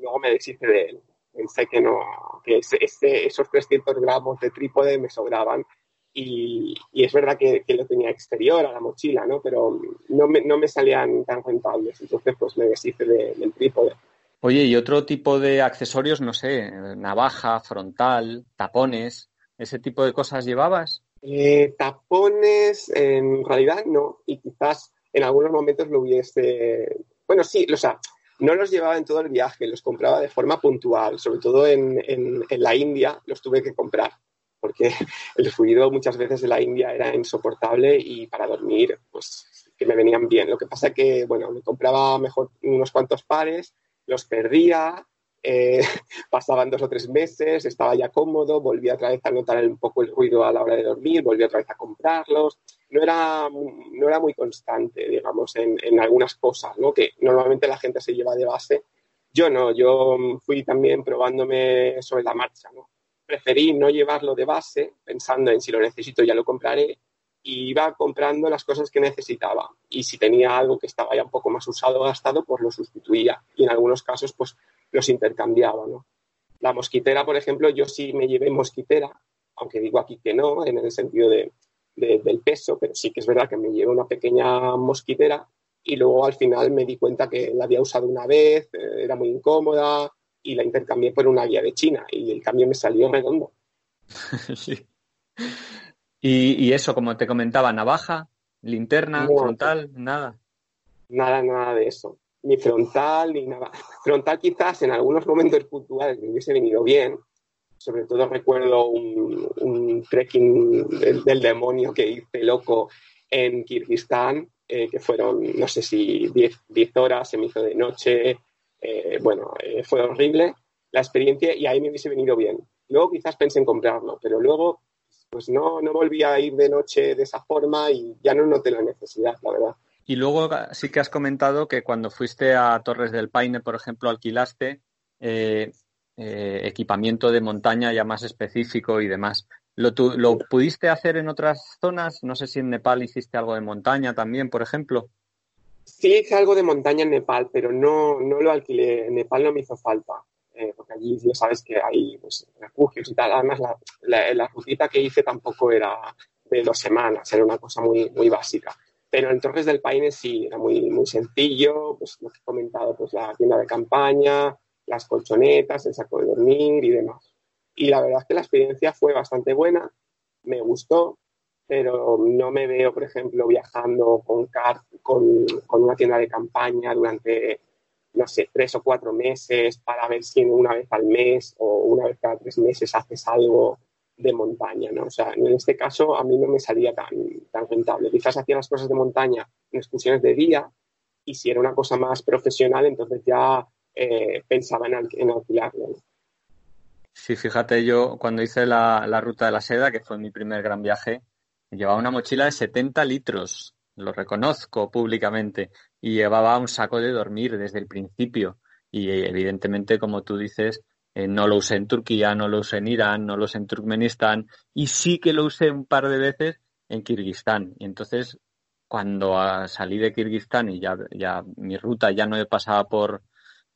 luego me deshice de él. Pensé que no, que esos 300 gramos de trípode me sobraban y, es verdad que, lo tenía exterior a la mochila, ¿no? Pero no me, no me salían tan rentables. Entonces, pues me deshice del trípode. Oye, y otro tipo de accesorios, no sé, navaja, frontal, tapones, ¿ese tipo de cosas llevabas? Eh, tapones, en realidad no, y quizás en algunos momentos lo hubiese. Bueno, sí, o sea, no los llevaba en todo el viaje, los compraba de forma puntual, sobre todo en, en, la India los tuve que comprar, porque el fluido muchas veces de la India era insoportable y para dormir, pues que me venían bien. Lo que pasa que, bueno, me compraba mejor unos cuantos pares los perdía eh, pasaban dos o tres meses, estaba ya cómodo, volvía otra vez a notar un poco el ruido a la hora de dormir, volvía otra vez a comprarlos. No era, no era muy constante, digamos, en, en algunas cosas, ¿no? Que normalmente la gente se lleva de base. Yo no, yo fui también probándome sobre la marcha, ¿no? Preferí no llevarlo de base, pensando en si lo necesito ya lo compraré, y iba comprando las cosas que necesitaba. Y si tenía algo que estaba ya un poco más usado o gastado, pues lo sustituía. Y en algunos casos, pues los intercambiaba, ¿no? La mosquitera, por ejemplo, yo sí me llevé mosquitera, aunque digo aquí que no, en el sentido de, del peso, pero sí que es verdad que me llevé una pequeña mosquitera y luego al final me di cuenta que la había usado una vez, eh, era muy incómoda y la intercambié por una guía de China y el cambio me salió redondo. sí. Y, eso, como te comentaba, navaja, linterna, frontal, nada. Nada, nada de eso. Ni frontal, ni nada. Frontal quizás en algunos momentos puntuales me hubiese venido bien. Sobre todo recuerdo un, trekking del, demonio que hice loco en Kirguistán, eh, que fueron, no sé si 10 horas, se me hizo de noche. Eh, bueno, eh, fue horrible la experiencia y ahí me hubiese venido bien. Luego quizás pensé en comprarlo, pero luego pues no, no volví a ir de noche de esa forma y ya no noté la necesidad, la verdad. Y luego sí que has comentado que cuando fuiste a Torres del Paine, por ejemplo, alquilaste eh, eh, equipamiento de montaña ya más específico y demás. ¿Lo, ¿Lo pudiste hacer en otras zonas? No sé si en Nepal hiciste algo de montaña también, por ejemplo. Sí hice algo de montaña en Nepal, pero no, no lo alquilé. En Nepal no me hizo falta. Eh, porque allí ya sabes que hay pues, refugios y tal. Además, la, la, la, rutita que hice tampoco era de dos semanas, era una cosa muy, muy básica. Pero en Torres del Paine sí, era muy, muy sencillo, pues lo que he comentado, pues la tienda de campaña, las colchonetas, el saco de dormir y demás. Y la verdad es que la experiencia fue bastante buena, me gustó, pero no me veo, por ejemplo, viajando con, car con, con una tienda de campaña durante no sé, tres o cuatro meses para ver si una vez al mes o una vez cada tres meses haces algo de montaña, ¿no? O sea, en este caso a mí no me salía tan, tan rentable. Quizás hacía las cosas de montaña en excursiones de día y si era una cosa más profesional, entonces ya eh, pensaba en, en alquilarlo. Sí, fíjate, yo cuando hice la, la ruta de la seda, que fue mi primer gran viaje, llevaba una mochila de 70 litros lo reconozco públicamente, y llevaba un saco de dormir desde el principio. Y evidentemente, como tú dices, eh, no lo usé en Turquía, no lo usé en Irán, no lo usé en Turkmenistán, y sí que lo usé un par de veces en Kirguistán. Y entonces, cuando salí de Kirguistán y ya, ya mi ruta ya no pasaba por,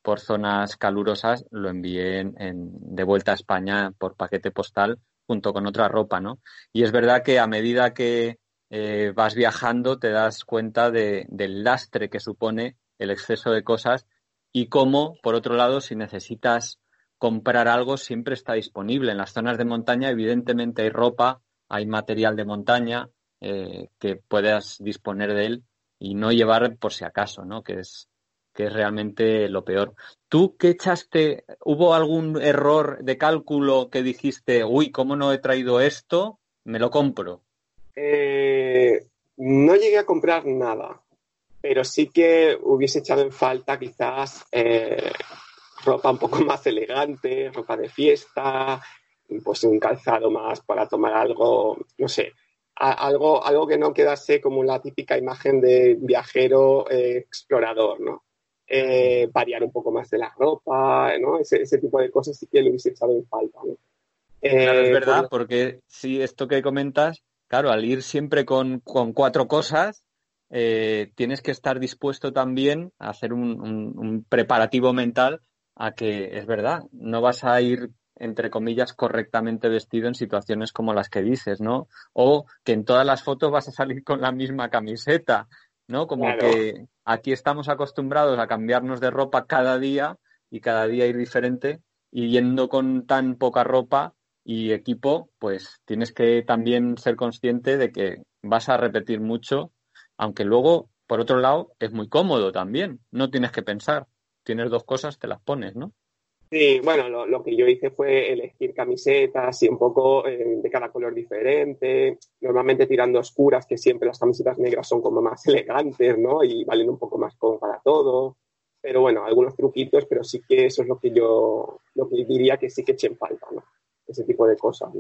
por zonas calurosas, lo envié en, de vuelta a España por paquete postal junto con otra ropa, ¿no? Y es verdad que a medida que, eh, vas viajando te das cuenta de, del lastre que supone el exceso de cosas y cómo, por otro lado, si necesitas comprar algo, siempre está disponible. En las zonas de montaña, evidentemente, hay ropa, hay material de montaña eh, que puedas disponer de él y no llevar por si acaso, ¿no? Que es, que es realmente lo peor. ¿Tú qué echaste? ¿Hubo algún error de cálculo que dijiste, uy, ¿cómo no he traído esto? Me lo compro. Eh, no llegué a comprar nada, pero sí que hubiese echado en falta quizás eh, ropa un poco más elegante, ropa de fiesta, pues un calzado más para tomar algo, no sé, algo, algo que no quedase como la típica imagen de viajero eh, explorador, ¿no? variar un poco más de la ropa, ¿no? Ese, tipo de cosas sí que lo hubiese echado en falta, ¿no? es verdad, porque si esto que comentas claro, al ir siempre con, cuatro cosas, eh, tienes que estar dispuesto también a hacer un, preparativo mental a que es verdad, no vas a ir entre comillas, correctamente vestido en situaciones como las que dices, ¿no? O que en todas las fotos vas a salir con la misma camiseta, ¿no? Como que aquí estamos acostumbrados a cambiarnos de ropa cada día y cada día ir diferente y yendo con tan poca ropa, y equipo, pues tienes que también ser consciente de que vas a repetir mucho, aunque luego, por otro lado, es muy cómodo también, no tienes que pensar, tienes dos cosas, te las pones, ¿no? Sí, bueno, lo, que yo hice fue elegir camisetas y un poco eh, de cada color diferente, normalmente tirando oscuras, que siempre las camisetas negras son como más elegantes, ¿no? Y valen un poco más como para todo. pero bueno, algunos truquitos, pero sí que eso es lo que yo, lo que diría que sí que echen falta, ¿no? Ese tipo de cosas,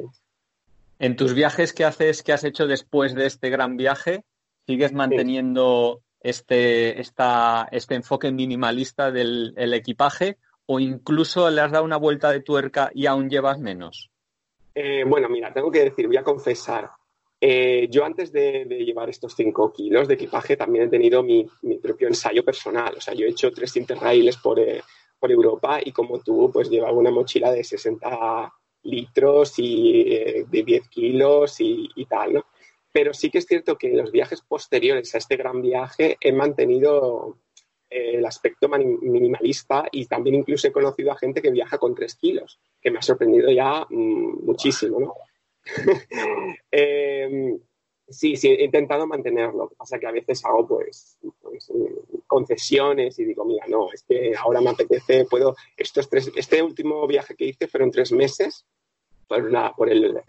En tus viajes que haces, que has hecho después de este gran viaje, ¿sigues manteniendo este, esta, este enfoque minimalista del equipaje o incluso le has dado una vuelta de tuerca y aún llevas menos? Eh, bueno, mira, tengo que decir, voy a confesar, eh, yo antes de, llevar estos 5 kilos de equipaje también he tenido mi, propio ensayo personal. O sea, yo he hecho tres interrails por, eh, por Europa y como tú, pues llevaba una mochila de 60 litros y de 10 kilos y, tal, ¿no? Pero sí que es cierto que en los viajes posteriores a este gran viaje he mantenido el aspecto minimalista y también incluso he conocido a gente que viaja con 3 kilos, que me ha sorprendido ya mm, muchísimo, ¿no? eh, sí, sí, he intentado mantenerlo. Pasa que a veces hago pues, pues, concesiones y digo, mira, no, es que ahora me apetece, puedo, estos tres, este último viaje que hice fueron tres meses por, por el,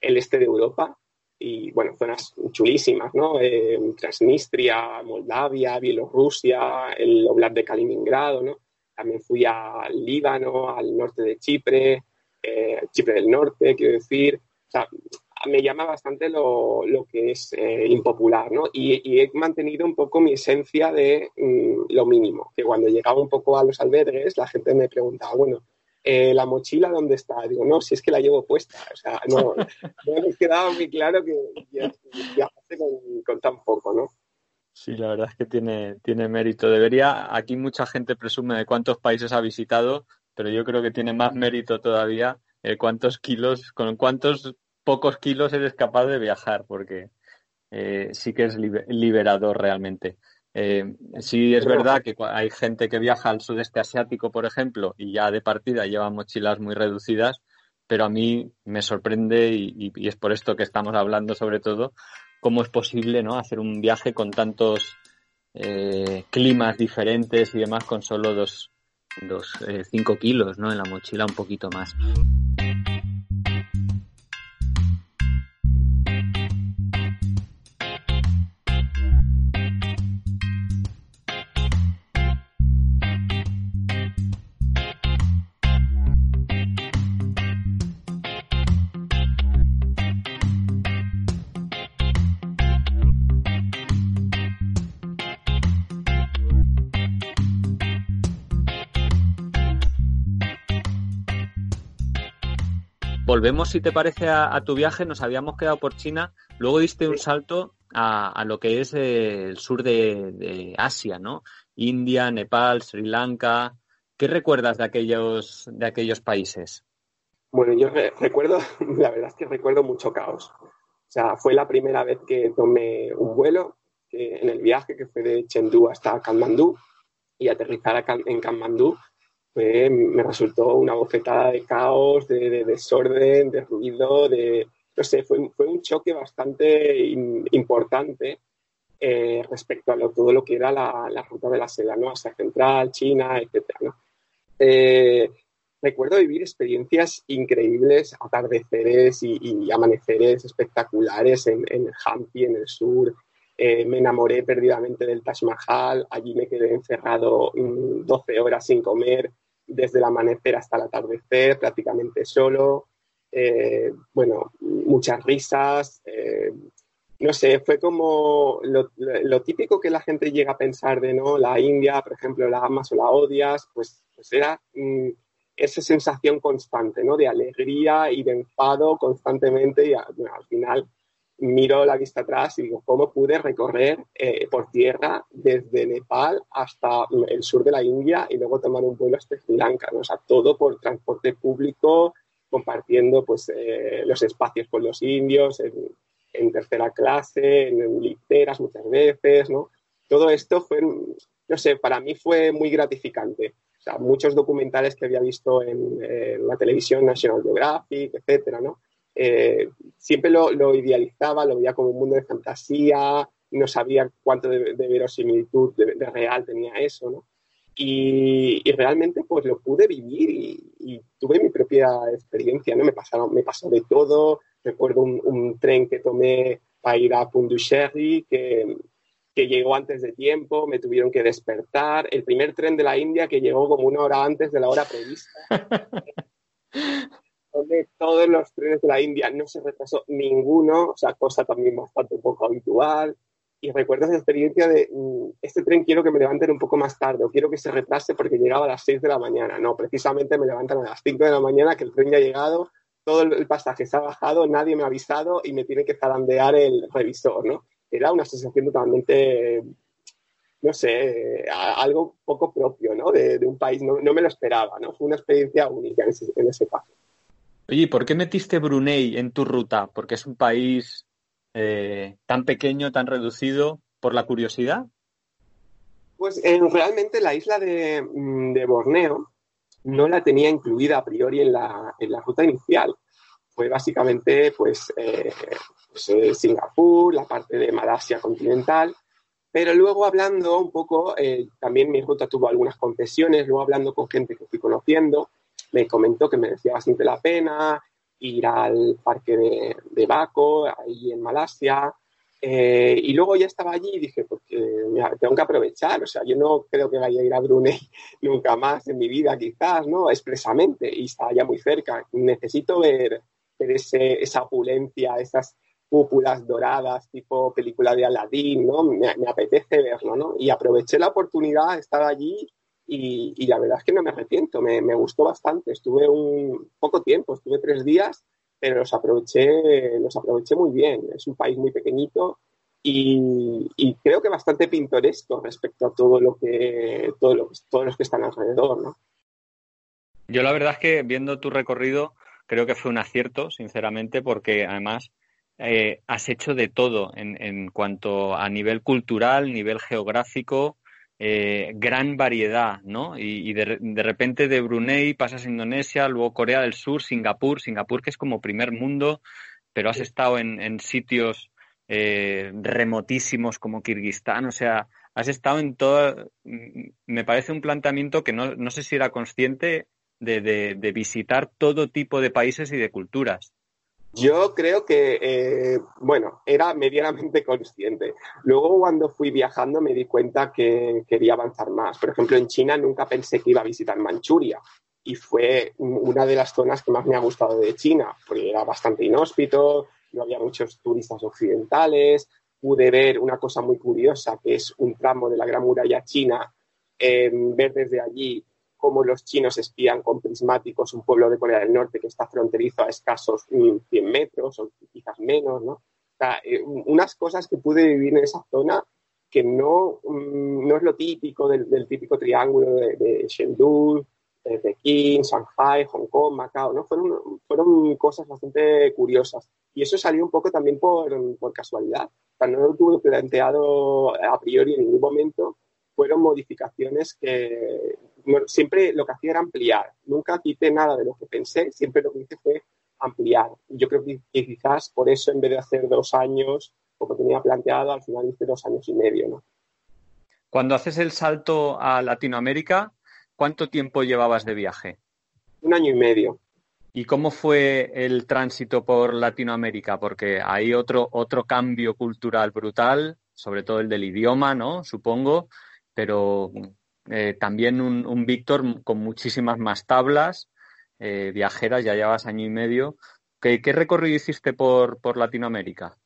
este de Europa y bueno, zonas chulísimas, ¿no? Eh, Transnistria, Moldavia, Bielorrusia, el Oblast de Kaliningrado, ¿no? También fui al Líbano, al norte de Chipre, eh, Chipre del Norte, quiero decir. O sea, me llama bastante lo, que es eh, impopular, ¿no? Y, he mantenido un poco mi esencia de mm, lo mínimo, que cuando llegaba un poco a los albergues, la gente me preguntaba, bueno, eh, ¿la mochila dónde está? Digo, no, si es que la llevo puesta. O sea, no, no me quedaba muy claro que viajaste con, con tan poco, ¿no? Sí, la verdad es que tiene, tiene mérito. Debería, aquí mucha gente presume de cuántos países ha visitado, pero yo creo que tiene más mérito todavía eh, cuántos kilos, con cuántos pocos kilos eres capaz de viajar, porque eh, sí que es liberador realmente. Eh, sí es verdad que hay gente que viaja al sudeste asiático, por ejemplo, y ya de partida lleva mochilas muy reducidas, pero a mí me sorprende y, es por esto que estamos hablando sobre todo, cómo es posible ¿no? hacer un viaje con tantos climas diferentes y demás con solo dos, dos, eh, cinco kilos, ¿no? En la mochila un poquito más. Volvemos, si te parece, a, tu viaje. Nos habíamos quedado por China. Luego diste un salto a, lo que es el sur de, Asia, ¿no? India, Nepal, Sri Lanka. ¿Qué recuerdas de aquellos, de aquellos países? Bueno, yo recuerdo, la verdad es que recuerdo mucho caos. O sea, fue la primera vez que tomé un vuelo en el viaje que fue de Chengdu hasta Kathmandú y aterrizar en Kathmandú me resultó una bofetada de caos, de, desorden, de ruido, de, no sé, fue, un choque bastante importante eh, respecto a todo lo que era la, ruta de la seda, ¿no? Asia Central, China, etc. Eh, recuerdo vivir experiencias increíbles, atardeceres y, amaneceres espectaculares en, en Hampi, en el sur. Eh, me enamoré perdidamente del Taj Mahal, allí me quedé encerrado 12 mm, horas sin comer, desde el amanecer hasta el atardecer, prácticamente solo. Eh, bueno, muchas risas. Eh, no sé, fue como lo, típico que la gente llega a pensar de no, la India, por ejemplo, la amas o la odias, pues, pues era mm, esa sensación constante, ¿no? De alegría y de enfado constantemente y al final miro la vista atrás y digo, ¿cómo pude recorrer eh, por tierra desde Nepal hasta el sur de la India y luego tomar un vuelo hasta Sri Lanka? O sea, todo por transporte público, compartiendo pues, eh, los espacios con los indios, en, tercera clase, en, literas muchas veces, ¿no? Todo esto fue, no sé, para mí fue muy gratificante. O sea, muchos documentales que había visto en, en la televisión National Geographic, etcétera, ¿no? Eh, siempre lo, idealizaba, lo veía como un mundo de fantasía, no sabía cuánto de, verosimilitud, de, real tenía eso, ¿no? Y, realmente pues lo pude vivir y, tuve mi propia experiencia, ¿no? Me, pasaron, me pasó de todo, recuerdo un, tren que tomé para ir a Pundusherry, que, que llegó antes de tiempo, me tuvieron que despertar, el primer tren de la India que llegó como una hora antes de la hora prevista. donde todos los trenes de la India no se retrasó ninguno, o sea, cosa también bastante poco habitual. Y recuerdo esa experiencia de, mm, este tren quiero que me levanten un poco más tarde o quiero que se retrase porque llegaba a las 6 de la mañana. No, precisamente me levantan a las 5 de la mañana que el tren ya ha llegado, todo el pasaje se ha bajado, nadie me ha avisado y me tiene que zarandear el revisor, ¿no? Era una sensación totalmente, no sé, algo poco propio, ¿no? De, un país, no, me lo esperaba, ¿no? Fue una experiencia única en ese, en. Oye, ¿por qué metiste Brunei en tu ruta? Porque es un país eh, tan pequeño, tan reducido, por la curiosidad. Pues eh, realmente la isla mm, de, Borneo no la tenía incluida a priori en la, en la ruta inicial. Fue básicamente pues, eh, pues Singapur, la parte de Malasia continental, pero luego hablando un poco, también mi ruta tuvo algunas concesiones, luego hablando con gente que fui conociendo, me comentó que merecía bastante la pena ir al parque de, de Baco, ahí en Malasia. Eh, y luego ya estaba allí y dije, porque tengo que aprovechar, o sea, yo no creo que vaya a ir a Brunei nunca más en mi vida, quizás, ¿no? Expresamente, y está ya muy cerca. Necesito ver, esa opulencia, esas cúpulas doradas, tipo película de Aladdin, ¿no? Me, me, apetece verlo, ¿no? Y aproveché la oportunidad, estaba allí y, la verdad es que no me arrepiento, me, gustó bastante. Estuve un poco tiempo, estuve tres días, pero los aproveché, los aproveché muy bien. Es un país muy pequeñito y, creo que bastante pintoresco respecto a todo lo que, todo todos los que están alrededor, ¿no? Yo la verdad es que viendo tu recorrido creo que fue un acierto, sinceramente, porque además eh, has hecho de todo en, en cuanto a nivel cultural, nivel geográfico, eh, gran variedad, ¿no? Y, de, repente de Brunei pasas a Indonesia, luego Corea del Sur, Singapur, Singapur que es como primer mundo, pero has estado en, sitios eh, remotísimos como Kirguistán, o sea, has estado en todo, mm, me parece un planteamiento que no, sé si era consciente de visitar todo tipo de países y de culturas. Yo creo que, eh, bueno, era medianamente consciente. Luego cuando fui viajando me di cuenta que quería avanzar más. Por ejemplo, en China nunca pensé que iba a visitar Manchuria y fue una de las zonas que más me ha gustado de China, porque era bastante inhóspito, no había muchos turistas occidentales, pude ver una cosa muy curiosa, que es un tramo de la Gran Muralla China, ver desde allí cómo los chinos espían con prismáticos un pueblo de Corea del Norte que está fronterizo a escasos 100 metros o quizás menos, ¿no? O sea, eh, unas cosas que pude vivir en esa zona que no, mm, no es lo típico del, típico triángulo de, de de Pekín, Shanghai, Hong Kong, Macao, ¿no? Fueron, fueron cosas bastante curiosas. Y eso salió un poco también por, por casualidad. O sea, no lo tuve planteado a priori en ningún momento. Fueron modificaciones que siempre lo que hacía era ampliar. Nunca quité nada de lo que pensé, siempre lo que hice fue ampliar. Yo creo que, quizás por eso en vez de hacer dos años, como tenía planteado, al final hice dos años y medio. ¿no? Cuando haces el salto a Latinoamérica, ¿cuánto tiempo llevabas de viaje? Un año y medio. ¿Y cómo fue el tránsito por Latinoamérica? Porque hay otro, otro cambio cultural brutal, sobre todo el del idioma, ¿no? Supongo, pero eh, también un, un Víctor con muchísimas más tablas eh, viajeras, ya llevas año y medio. ¿Qué, recorrido hiciste por, Latinoamérica?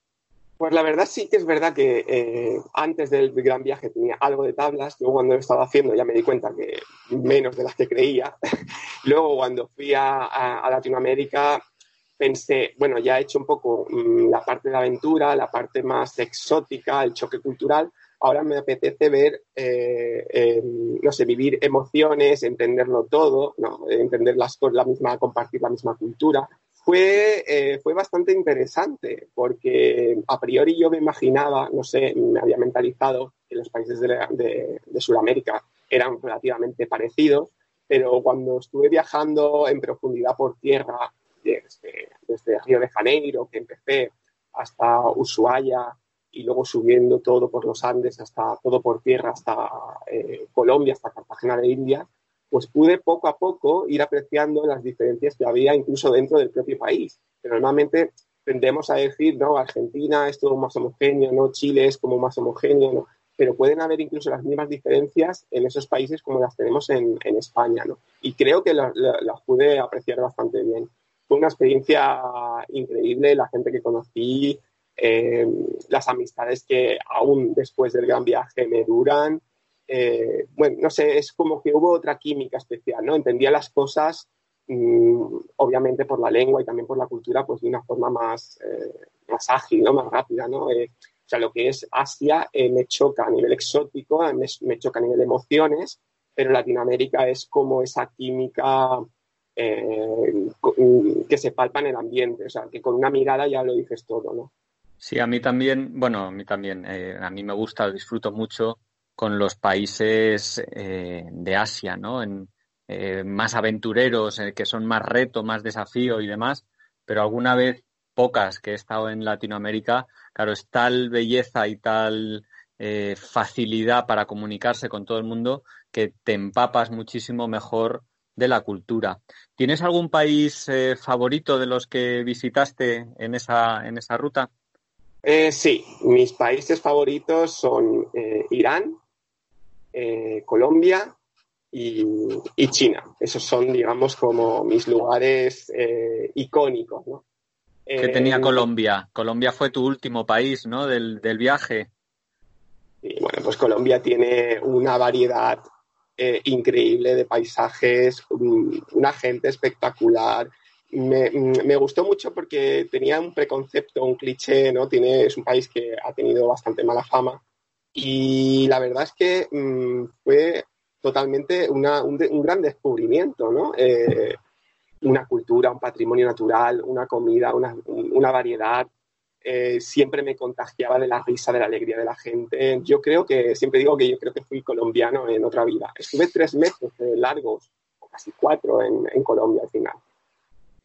Pues la verdad sí que es verdad que eh, antes del gran viaje tenía algo de tablas. Luego cuando lo estaba haciendo ya me di cuenta que menos de las que creía. Luego cuando fui a, Latinoamérica pensé, bueno, ya he hecho un poco mm, la parte de aventura, la parte más exótica, el choque cultural, ahora me apetece ver, eh, no sé, vivir emociones, entenderlo todo, ¿no? entender las la misma, compartir la misma cultura. Fue, eh, fue bastante interesante porque a priori yo me imaginaba, no sé, me había mentalizado que los países de, de, Sudamérica eran relativamente parecidos, pero cuando estuve viajando en profundidad por tierra, desde, desde Río de Janeiro, que empecé, hasta Ushuaia, y luego subiendo todo por los Andes hasta todo por tierra hasta eh, Colombia, hasta Cartagena de India, pues pude poco a poco ir apreciando las diferencias que había incluso dentro del propio país. Normalmente tendemos a decir, no, Argentina es todo más homogéneo, no, Chile es como más homogéneo, pero pueden haber incluso las mismas diferencias en esos países como las tenemos en, España, ¿no? Y creo que las pude apreciar bastante bien. Fue una experiencia increíble, la gente que conocí, eh, las amistades que aún después del gran viaje me duran. Eh, bueno, no sé, es como que hubo otra química especial, ¿no? Entendía las cosas, mm, obviamente por la lengua y también por la cultura, pues de una forma más, eh, más ágil, ¿no? Más rápida, ¿no? o sea, lo que es Asia me choca a nivel exótico, me, me, choca a nivel de emociones, pero Latinoamérica es como esa química que se palpa en el ambiente, o sea, que con una mirada ya lo dices todo, ¿no? Sí, a mí también, bueno, a mí también, eh, a mí me gusta, disfruto mucho con los países eh, de Asia, ¿no? En, eh, más aventureros, que son más reto, más desafío y demás, pero alguna vez, pocas que he estado en Latinoamérica, claro, es tal belleza y tal facilidad para comunicarse con todo el mundo que te empapas muchísimo mejor de la cultura. ¿Tienes algún país favorito de los que visitaste en esa, en esa ruta? Eh, sí, mis países favoritos son eh, Irán, eh, Colombia y, China. Esos son, digamos, como mis lugares icónicos. ¿no? ¿Qué tenía Colombia? Colombia fue tu último país, ¿no? Del, viaje. Sí, bueno, pues Colombia tiene una variedad increíble de paisajes, una gente espectacular, me, gustó mucho porque tenía un preconcepto, un cliché, ¿no? Tiene, es un país que ha tenido bastante mala fama y la verdad es que mm, fue totalmente un, gran descubrimiento, ¿no? Eh, una cultura, un patrimonio natural, una comida, una, variedad. Eh, siempre me contagiaba de la risa, de la alegría de la gente. Yo creo que, siempre digo que yo creo que fui colombiano en otra vida. Estuve tres meses largos, o casi cuatro, en Colombia al final.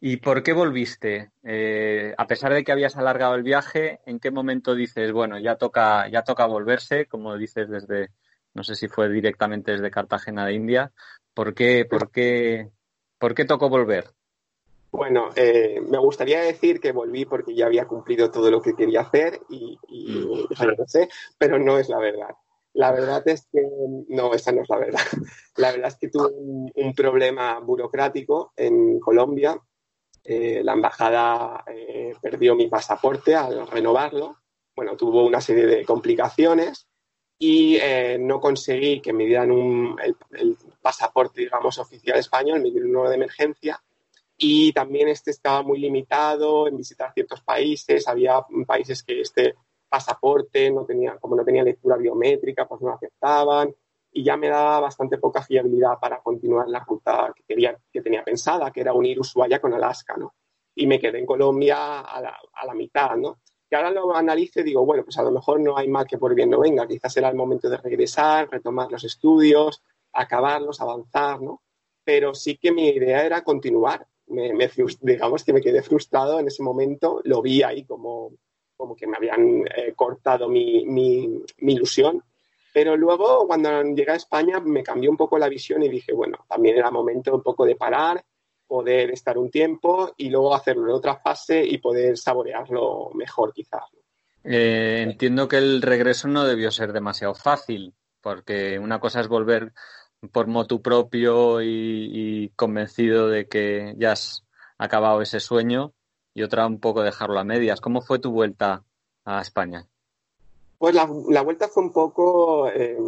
¿Y por qué volviste? Eh, a pesar de que habías alargado el viaje, ¿en qué momento dices, bueno, ya toca, ya toca volverse, como dices desde, no sé si fue directamente desde Cartagena de India? ¿Por qué, por qué, por qué tocó volver? Bueno, eh, me gustaría decir que volví porque ya había cumplido todo lo que quería hacer y, mm. sé, pero no es la verdad. La verdad es que no, esa no es la verdad. La verdad es que tuve un problema burocrático en Colombia eh, la embajada eh, perdió mi pasaporte al renovarlo. Bueno, tuvo una serie de complicaciones y eh, no conseguí que me dieran el, pasaporte, digamos, oficial español, me dieron uno de emergencia. Y también este estaba muy limitado en visitar ciertos países. Había países que este pasaporte no tenía, como no tenía lectura biométrica, pues no aceptaban y ya me daba bastante poca fiabilidad para continuar la ruta que, quería, que tenía pensada, que era unir Ushuaia con Alaska, ¿no? Y me quedé en Colombia a la, a la mitad, ¿no? Y ahora lo analice y digo, bueno, pues a lo mejor no hay mal que por bien no venga, quizás era el momento de regresar, retomar los estudios, acabarlos, avanzar, ¿no? Pero sí que mi idea era continuar. Me, digamos que me quedé frustrado en ese momento, lo vi ahí como, como que me habían eh, cortado mi, mi ilusión pero luego, cuando llegué a España, me cambió un poco la visión y dije, bueno, también era momento un poco de parar, poder estar un tiempo y luego hacerlo en otra fase y poder saborearlo mejor, quizás. Eh, entiendo que el regreso no debió ser demasiado fácil, porque una cosa es volver por motu propio y, convencido de que ya has acabado ese sueño y otra un poco dejarlo a medias. ¿Cómo fue tu vuelta a España? Pues la, vuelta fue un poco eh,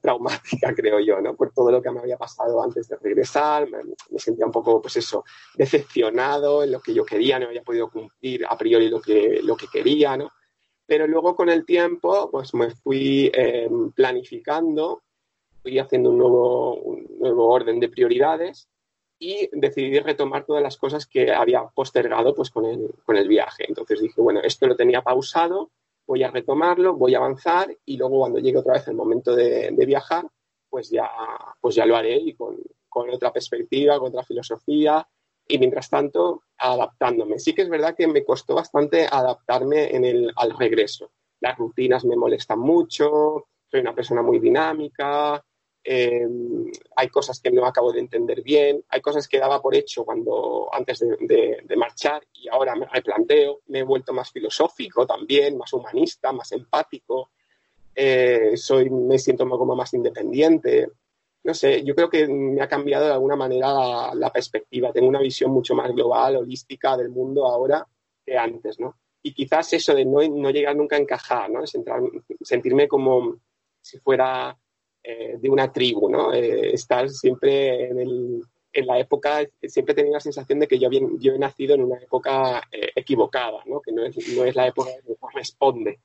traumática, creo yo, ¿no? Por todo lo que me había pasado antes de regresar, me, sentía un poco, pues eso, decepcionado en lo que yo quería, no había podido cumplir a priori lo que, lo que quería, ¿no? Pero luego con el tiempo, pues me fui eh, planificando, fui haciendo un nuevo, un nuevo orden de prioridades y decidí retomar todas las cosas que había postergado pues con el, con el viaje. Entonces dije, bueno, esto lo tenía pausado, voy a retomarlo, voy a avanzar y luego cuando llegue otra vez el momento de, viajar, pues ya, pues ya lo haré y con, otra perspectiva, con otra filosofía y mientras tanto adaptándome. Sí que es verdad que me costó bastante adaptarme al regreso. Las rutinas me molestan mucho, soy una persona muy dinámica, eh, hay cosas que no acabo de entender bien, hay cosas que daba por hecho cuando antes de, marchar y ahora me replanteo, me he vuelto más filosófico también, más humanista, más empático eh, soy, me siento como más independiente. No sé, yo creo que me ha cambiado de alguna manera la, perspectiva. Tengo una visión mucho más global, holística del mundo ahora que antes, ¿no? Y quizás eso de no, no llegar nunca a encajar, ¿no? sentirme como si fuera eh, de una tribu, ¿no? Eh, estar siempre en, el, en, la época, siempre tenía la sensación de que yo, yo he nacido en una época equivocada, ¿no? Que no es, no es la época que me corresponde.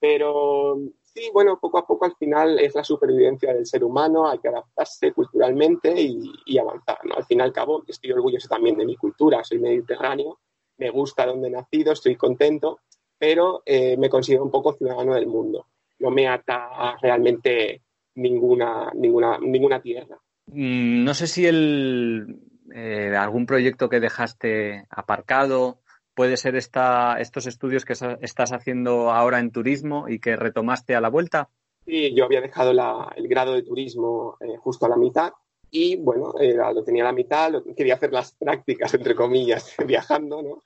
Pero sí, bueno, poco a poco al final es la supervivencia del ser humano, hay que adaptarse culturalmente y, avanzar, ¿no? Al fin y al cabo, estoy orgulloso también de mi cultura, soy mediterráneo, me gusta donde he nacido, estoy contento, pero eh, me considero un poco ciudadano del mundo. No me ata realmente ninguna, ninguna, ninguna tierra. Mm, no sé si el, eh, algún proyecto que dejaste aparcado puede ser esta, estos estudios que estás haciendo ahora en turismo y que retomaste a la vuelta. Sí, yo había dejado el grado de turismo eh, justo a la mitad y bueno, lo tenía a la mitad, quería hacer las prácticas, entre comillas, viajando, ¿no?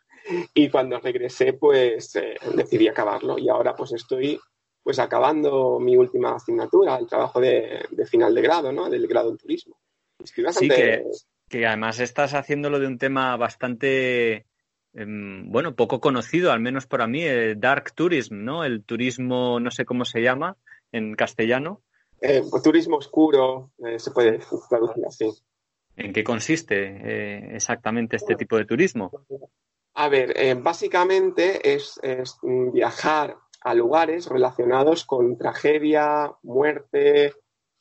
Y cuando regresé, pues eh, decidí acabarlo y ahora pues estoy pues acabando mi última asignatura, el trabajo de, final de grado, ¿no? Del grado en turismo. Sí, que, que además estás haciéndolo de un tema bastante Em, bueno, poco conocido, al menos para mí, el dark tourism, ¿no? El turismo, no sé cómo se llama en castellano. Eh, pues turismo oscuro, eh, se puede traducir así. ¿En qué consiste eh, exactamente este tipo de turismo? A ver, básicamente es, viajar a lugares relacionados con tragedia, muerte,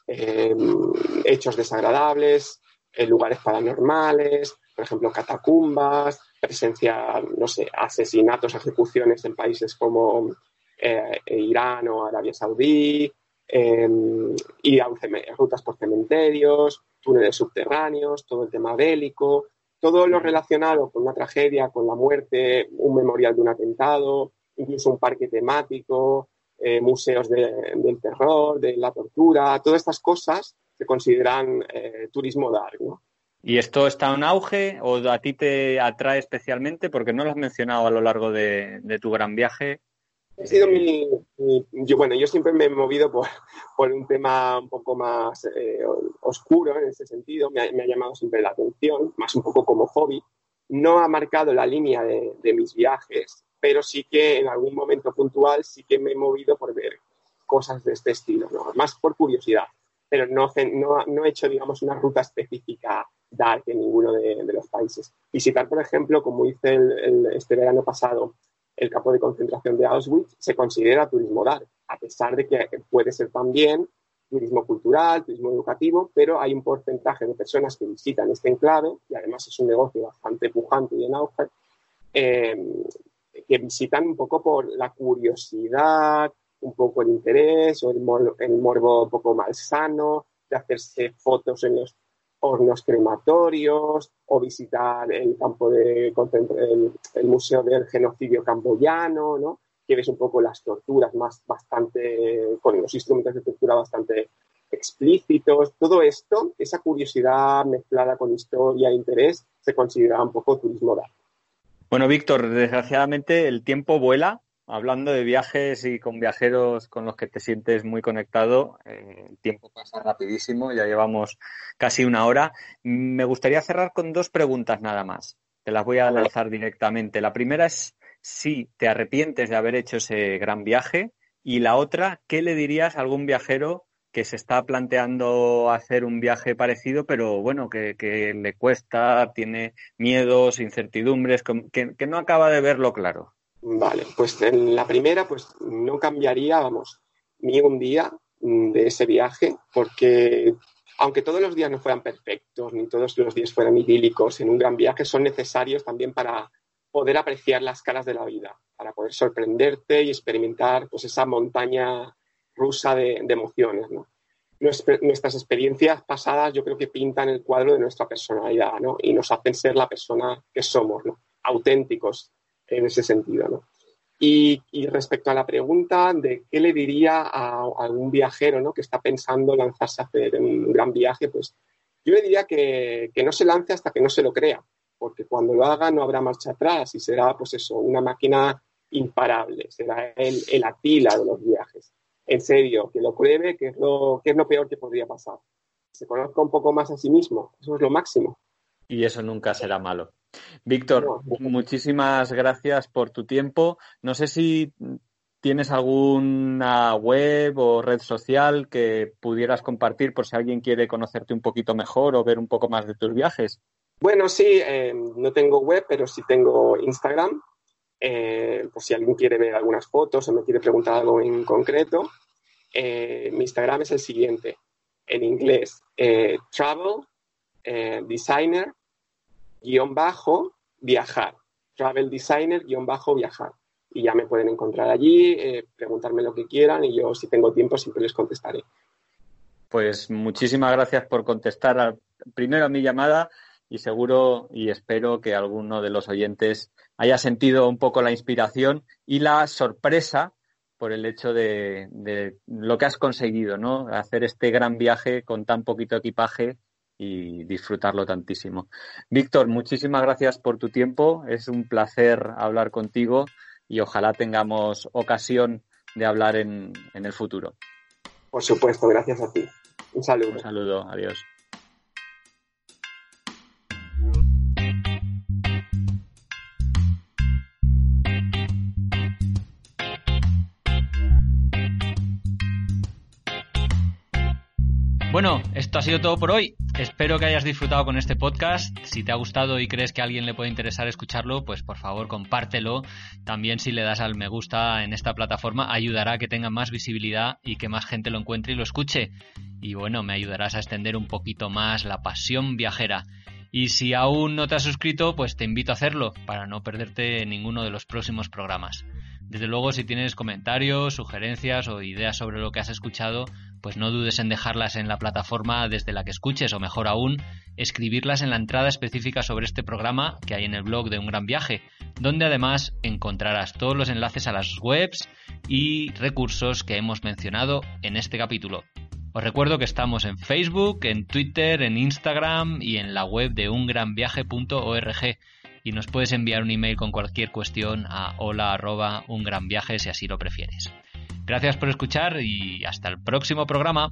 em, hechos desagradables, lugares paranormales, por ejemplo, catacumbas, presencia, no sé, asesinatos, ejecuciones en países como eh, Irán o Arabia Saudí, ir a rutas por cementerios, túneles subterráneos, todo el tema bélico, todo lo relacionado con una tragedia, con la muerte, un memorial de un atentado, incluso un parque temático, eh, museos del terror, de la tortura, todas estas cosas se consideran eh, turismo dark, ¿no? ¿Y esto está en auge o a ti te atrae especialmente? Porque no lo has mencionado a lo largo de, tu gran viaje. Ha sido mi, yo, bueno, yo siempre me he movido por, por un tema un poco más eh, oscuro en ese sentido, me ha, llamado siempre la atención, más un poco como hobby. No ha marcado la línea de, mis viajes, pero sí que en algún momento puntual sí que me he movido por ver cosas de este estilo, más por curiosidad, pero no, no, no he hecho, digamos, una ruta específica dar en ninguno de, los países. Visitar, por ejemplo, como hice este verano pasado, el campo de concentración de Auschwitz, se considera turismo dar, a pesar de que puede ser también turismo cultural, turismo educativo, pero hay un porcentaje de personas que visitan este enclave, y además es un negocio bastante pujante y en auge, eh, que visitan un poco por la curiosidad, un poco el interés o el, el morbo un poco malsano de hacerse fotos en los hornos crematorios o visitar el campo de el, el, museo del genocidio camboyano, ¿no? Que ves un poco las torturas más bastante con los instrumentos de tortura bastante explícitos. Todo esto, esa curiosidad mezclada con historia e interés, se considera un poco turismo de Bueno, Víctor, desgraciadamente el tiempo vuela hablando de viajes y con viajeros con los que te sientes muy conectado, eh, el tiempo pasa rapidísimo, ya llevamos casi una hora. Me gustaría cerrar con dos preguntas nada más. Te las voy a lanzar directamente. La primera es si te arrepientes de haber hecho ese gran viaje y la otra, ¿qué le dirías a algún viajero que se está planteando hacer un viaje parecido, pero bueno, que, le cuesta, tiene miedos, incertidumbres, que no acaba de verlo claro? Vale, pues en la primera, pues no cambiaría, vamos, ni un día mm, de ese viaje, porque aunque todos los días no fueran perfectos, ni todos los días fueran idílicos en un gran viaje, son necesarios también para poder apreciar las caras de la vida, para poder sorprenderte y experimentar pues, esa montaña rusa de, emociones. ¿no? Nuestras experiencias pasadas yo creo que pintan el cuadro de nuestra personalidad ¿no? y nos hacen ser la persona que somos, ¿no? auténticos, en ese sentido. ¿no? Y, respecto a la pregunta de qué le diría a, algún viajero ¿no? que está pensando lanzarse a hacer un gran viaje, pues yo le diría que, no se lance hasta que no se lo crea, porque cuando lo haga no habrá marcha atrás y será, pues eso, una máquina imparable, será el, el Atila de los viajes. En serio, que lo pruebe, que es lo, que es lo peor que podría pasar. Se conozca un poco más a sí mismo, eso es lo máximo. Y eso nunca será malo. Víctor, muchísimas gracias por tu tiempo. No sé si tienes alguna web o red social que pudieras compartir por si alguien quiere conocerte un poquito mejor o ver un poco más de tus viajes. Bueno, sí, eh, no tengo web, pero sí tengo Instagram. Eh, por si alguien quiere ver algunas fotos o me quiere preguntar algo en concreto. Eh, mi Instagram es el siguiente, en inglés, travel designer guion bajo viajar. Travel designer guion bajo viajar. Y ya me pueden encontrar allí, preguntarme lo que quieran y yo si tengo tiempo siempre les contestaré. Pues muchísimas gracias por contestar primero a mi llamada y seguro y espero que alguno de los oyentes haya sentido un poco la inspiración y la sorpresa por el hecho de, lo que has conseguido, ¿no? Hacer este gran viaje con tan poquito equipaje y disfrutarlo tantísimo. Víctor, muchísimas gracias por tu tiempo. Es un placer hablar contigo y ojalá tengamos ocasión de hablar en, en el futuro. Por supuesto, gracias a ti. Un saludo. Un saludo, adiós. Bueno, esto ha sido todo por hoy. Espero que hayas disfrutado con este podcast. Si te ha gustado y crees que a alguien le puede interesar escucharlo, pues por favor compártelo. También si le das al me gusta en esta plataforma, ayudará a que tenga más visibilidad y que más gente lo encuentre y lo escuche. Y bueno, me ayudarás a extender un poquito más la pasión viajera. Y si aún no te has suscrito, pues te invito a hacerlo para no perderte ninguno de los próximos programas. Desde luego, si tienes comentarios, sugerencias o ideas sobre lo que has escuchado, pues no dudes en dejarlas en la plataforma desde la que escuches o mejor aún, escribirlas en la entrada específica sobre este programa que hay en el blog de Un Gran Viaje, donde además encontrarás todos los enlaces a las webs y recursos que hemos mencionado en este capítulo. Os recuerdo que estamos en Facebook, en Twitter, en Instagram y en la web de ungranviaje.org y nos puedes enviar un email con cualquier cuestión a hola si así lo prefieres. Gracias por escuchar y hasta el próximo programa.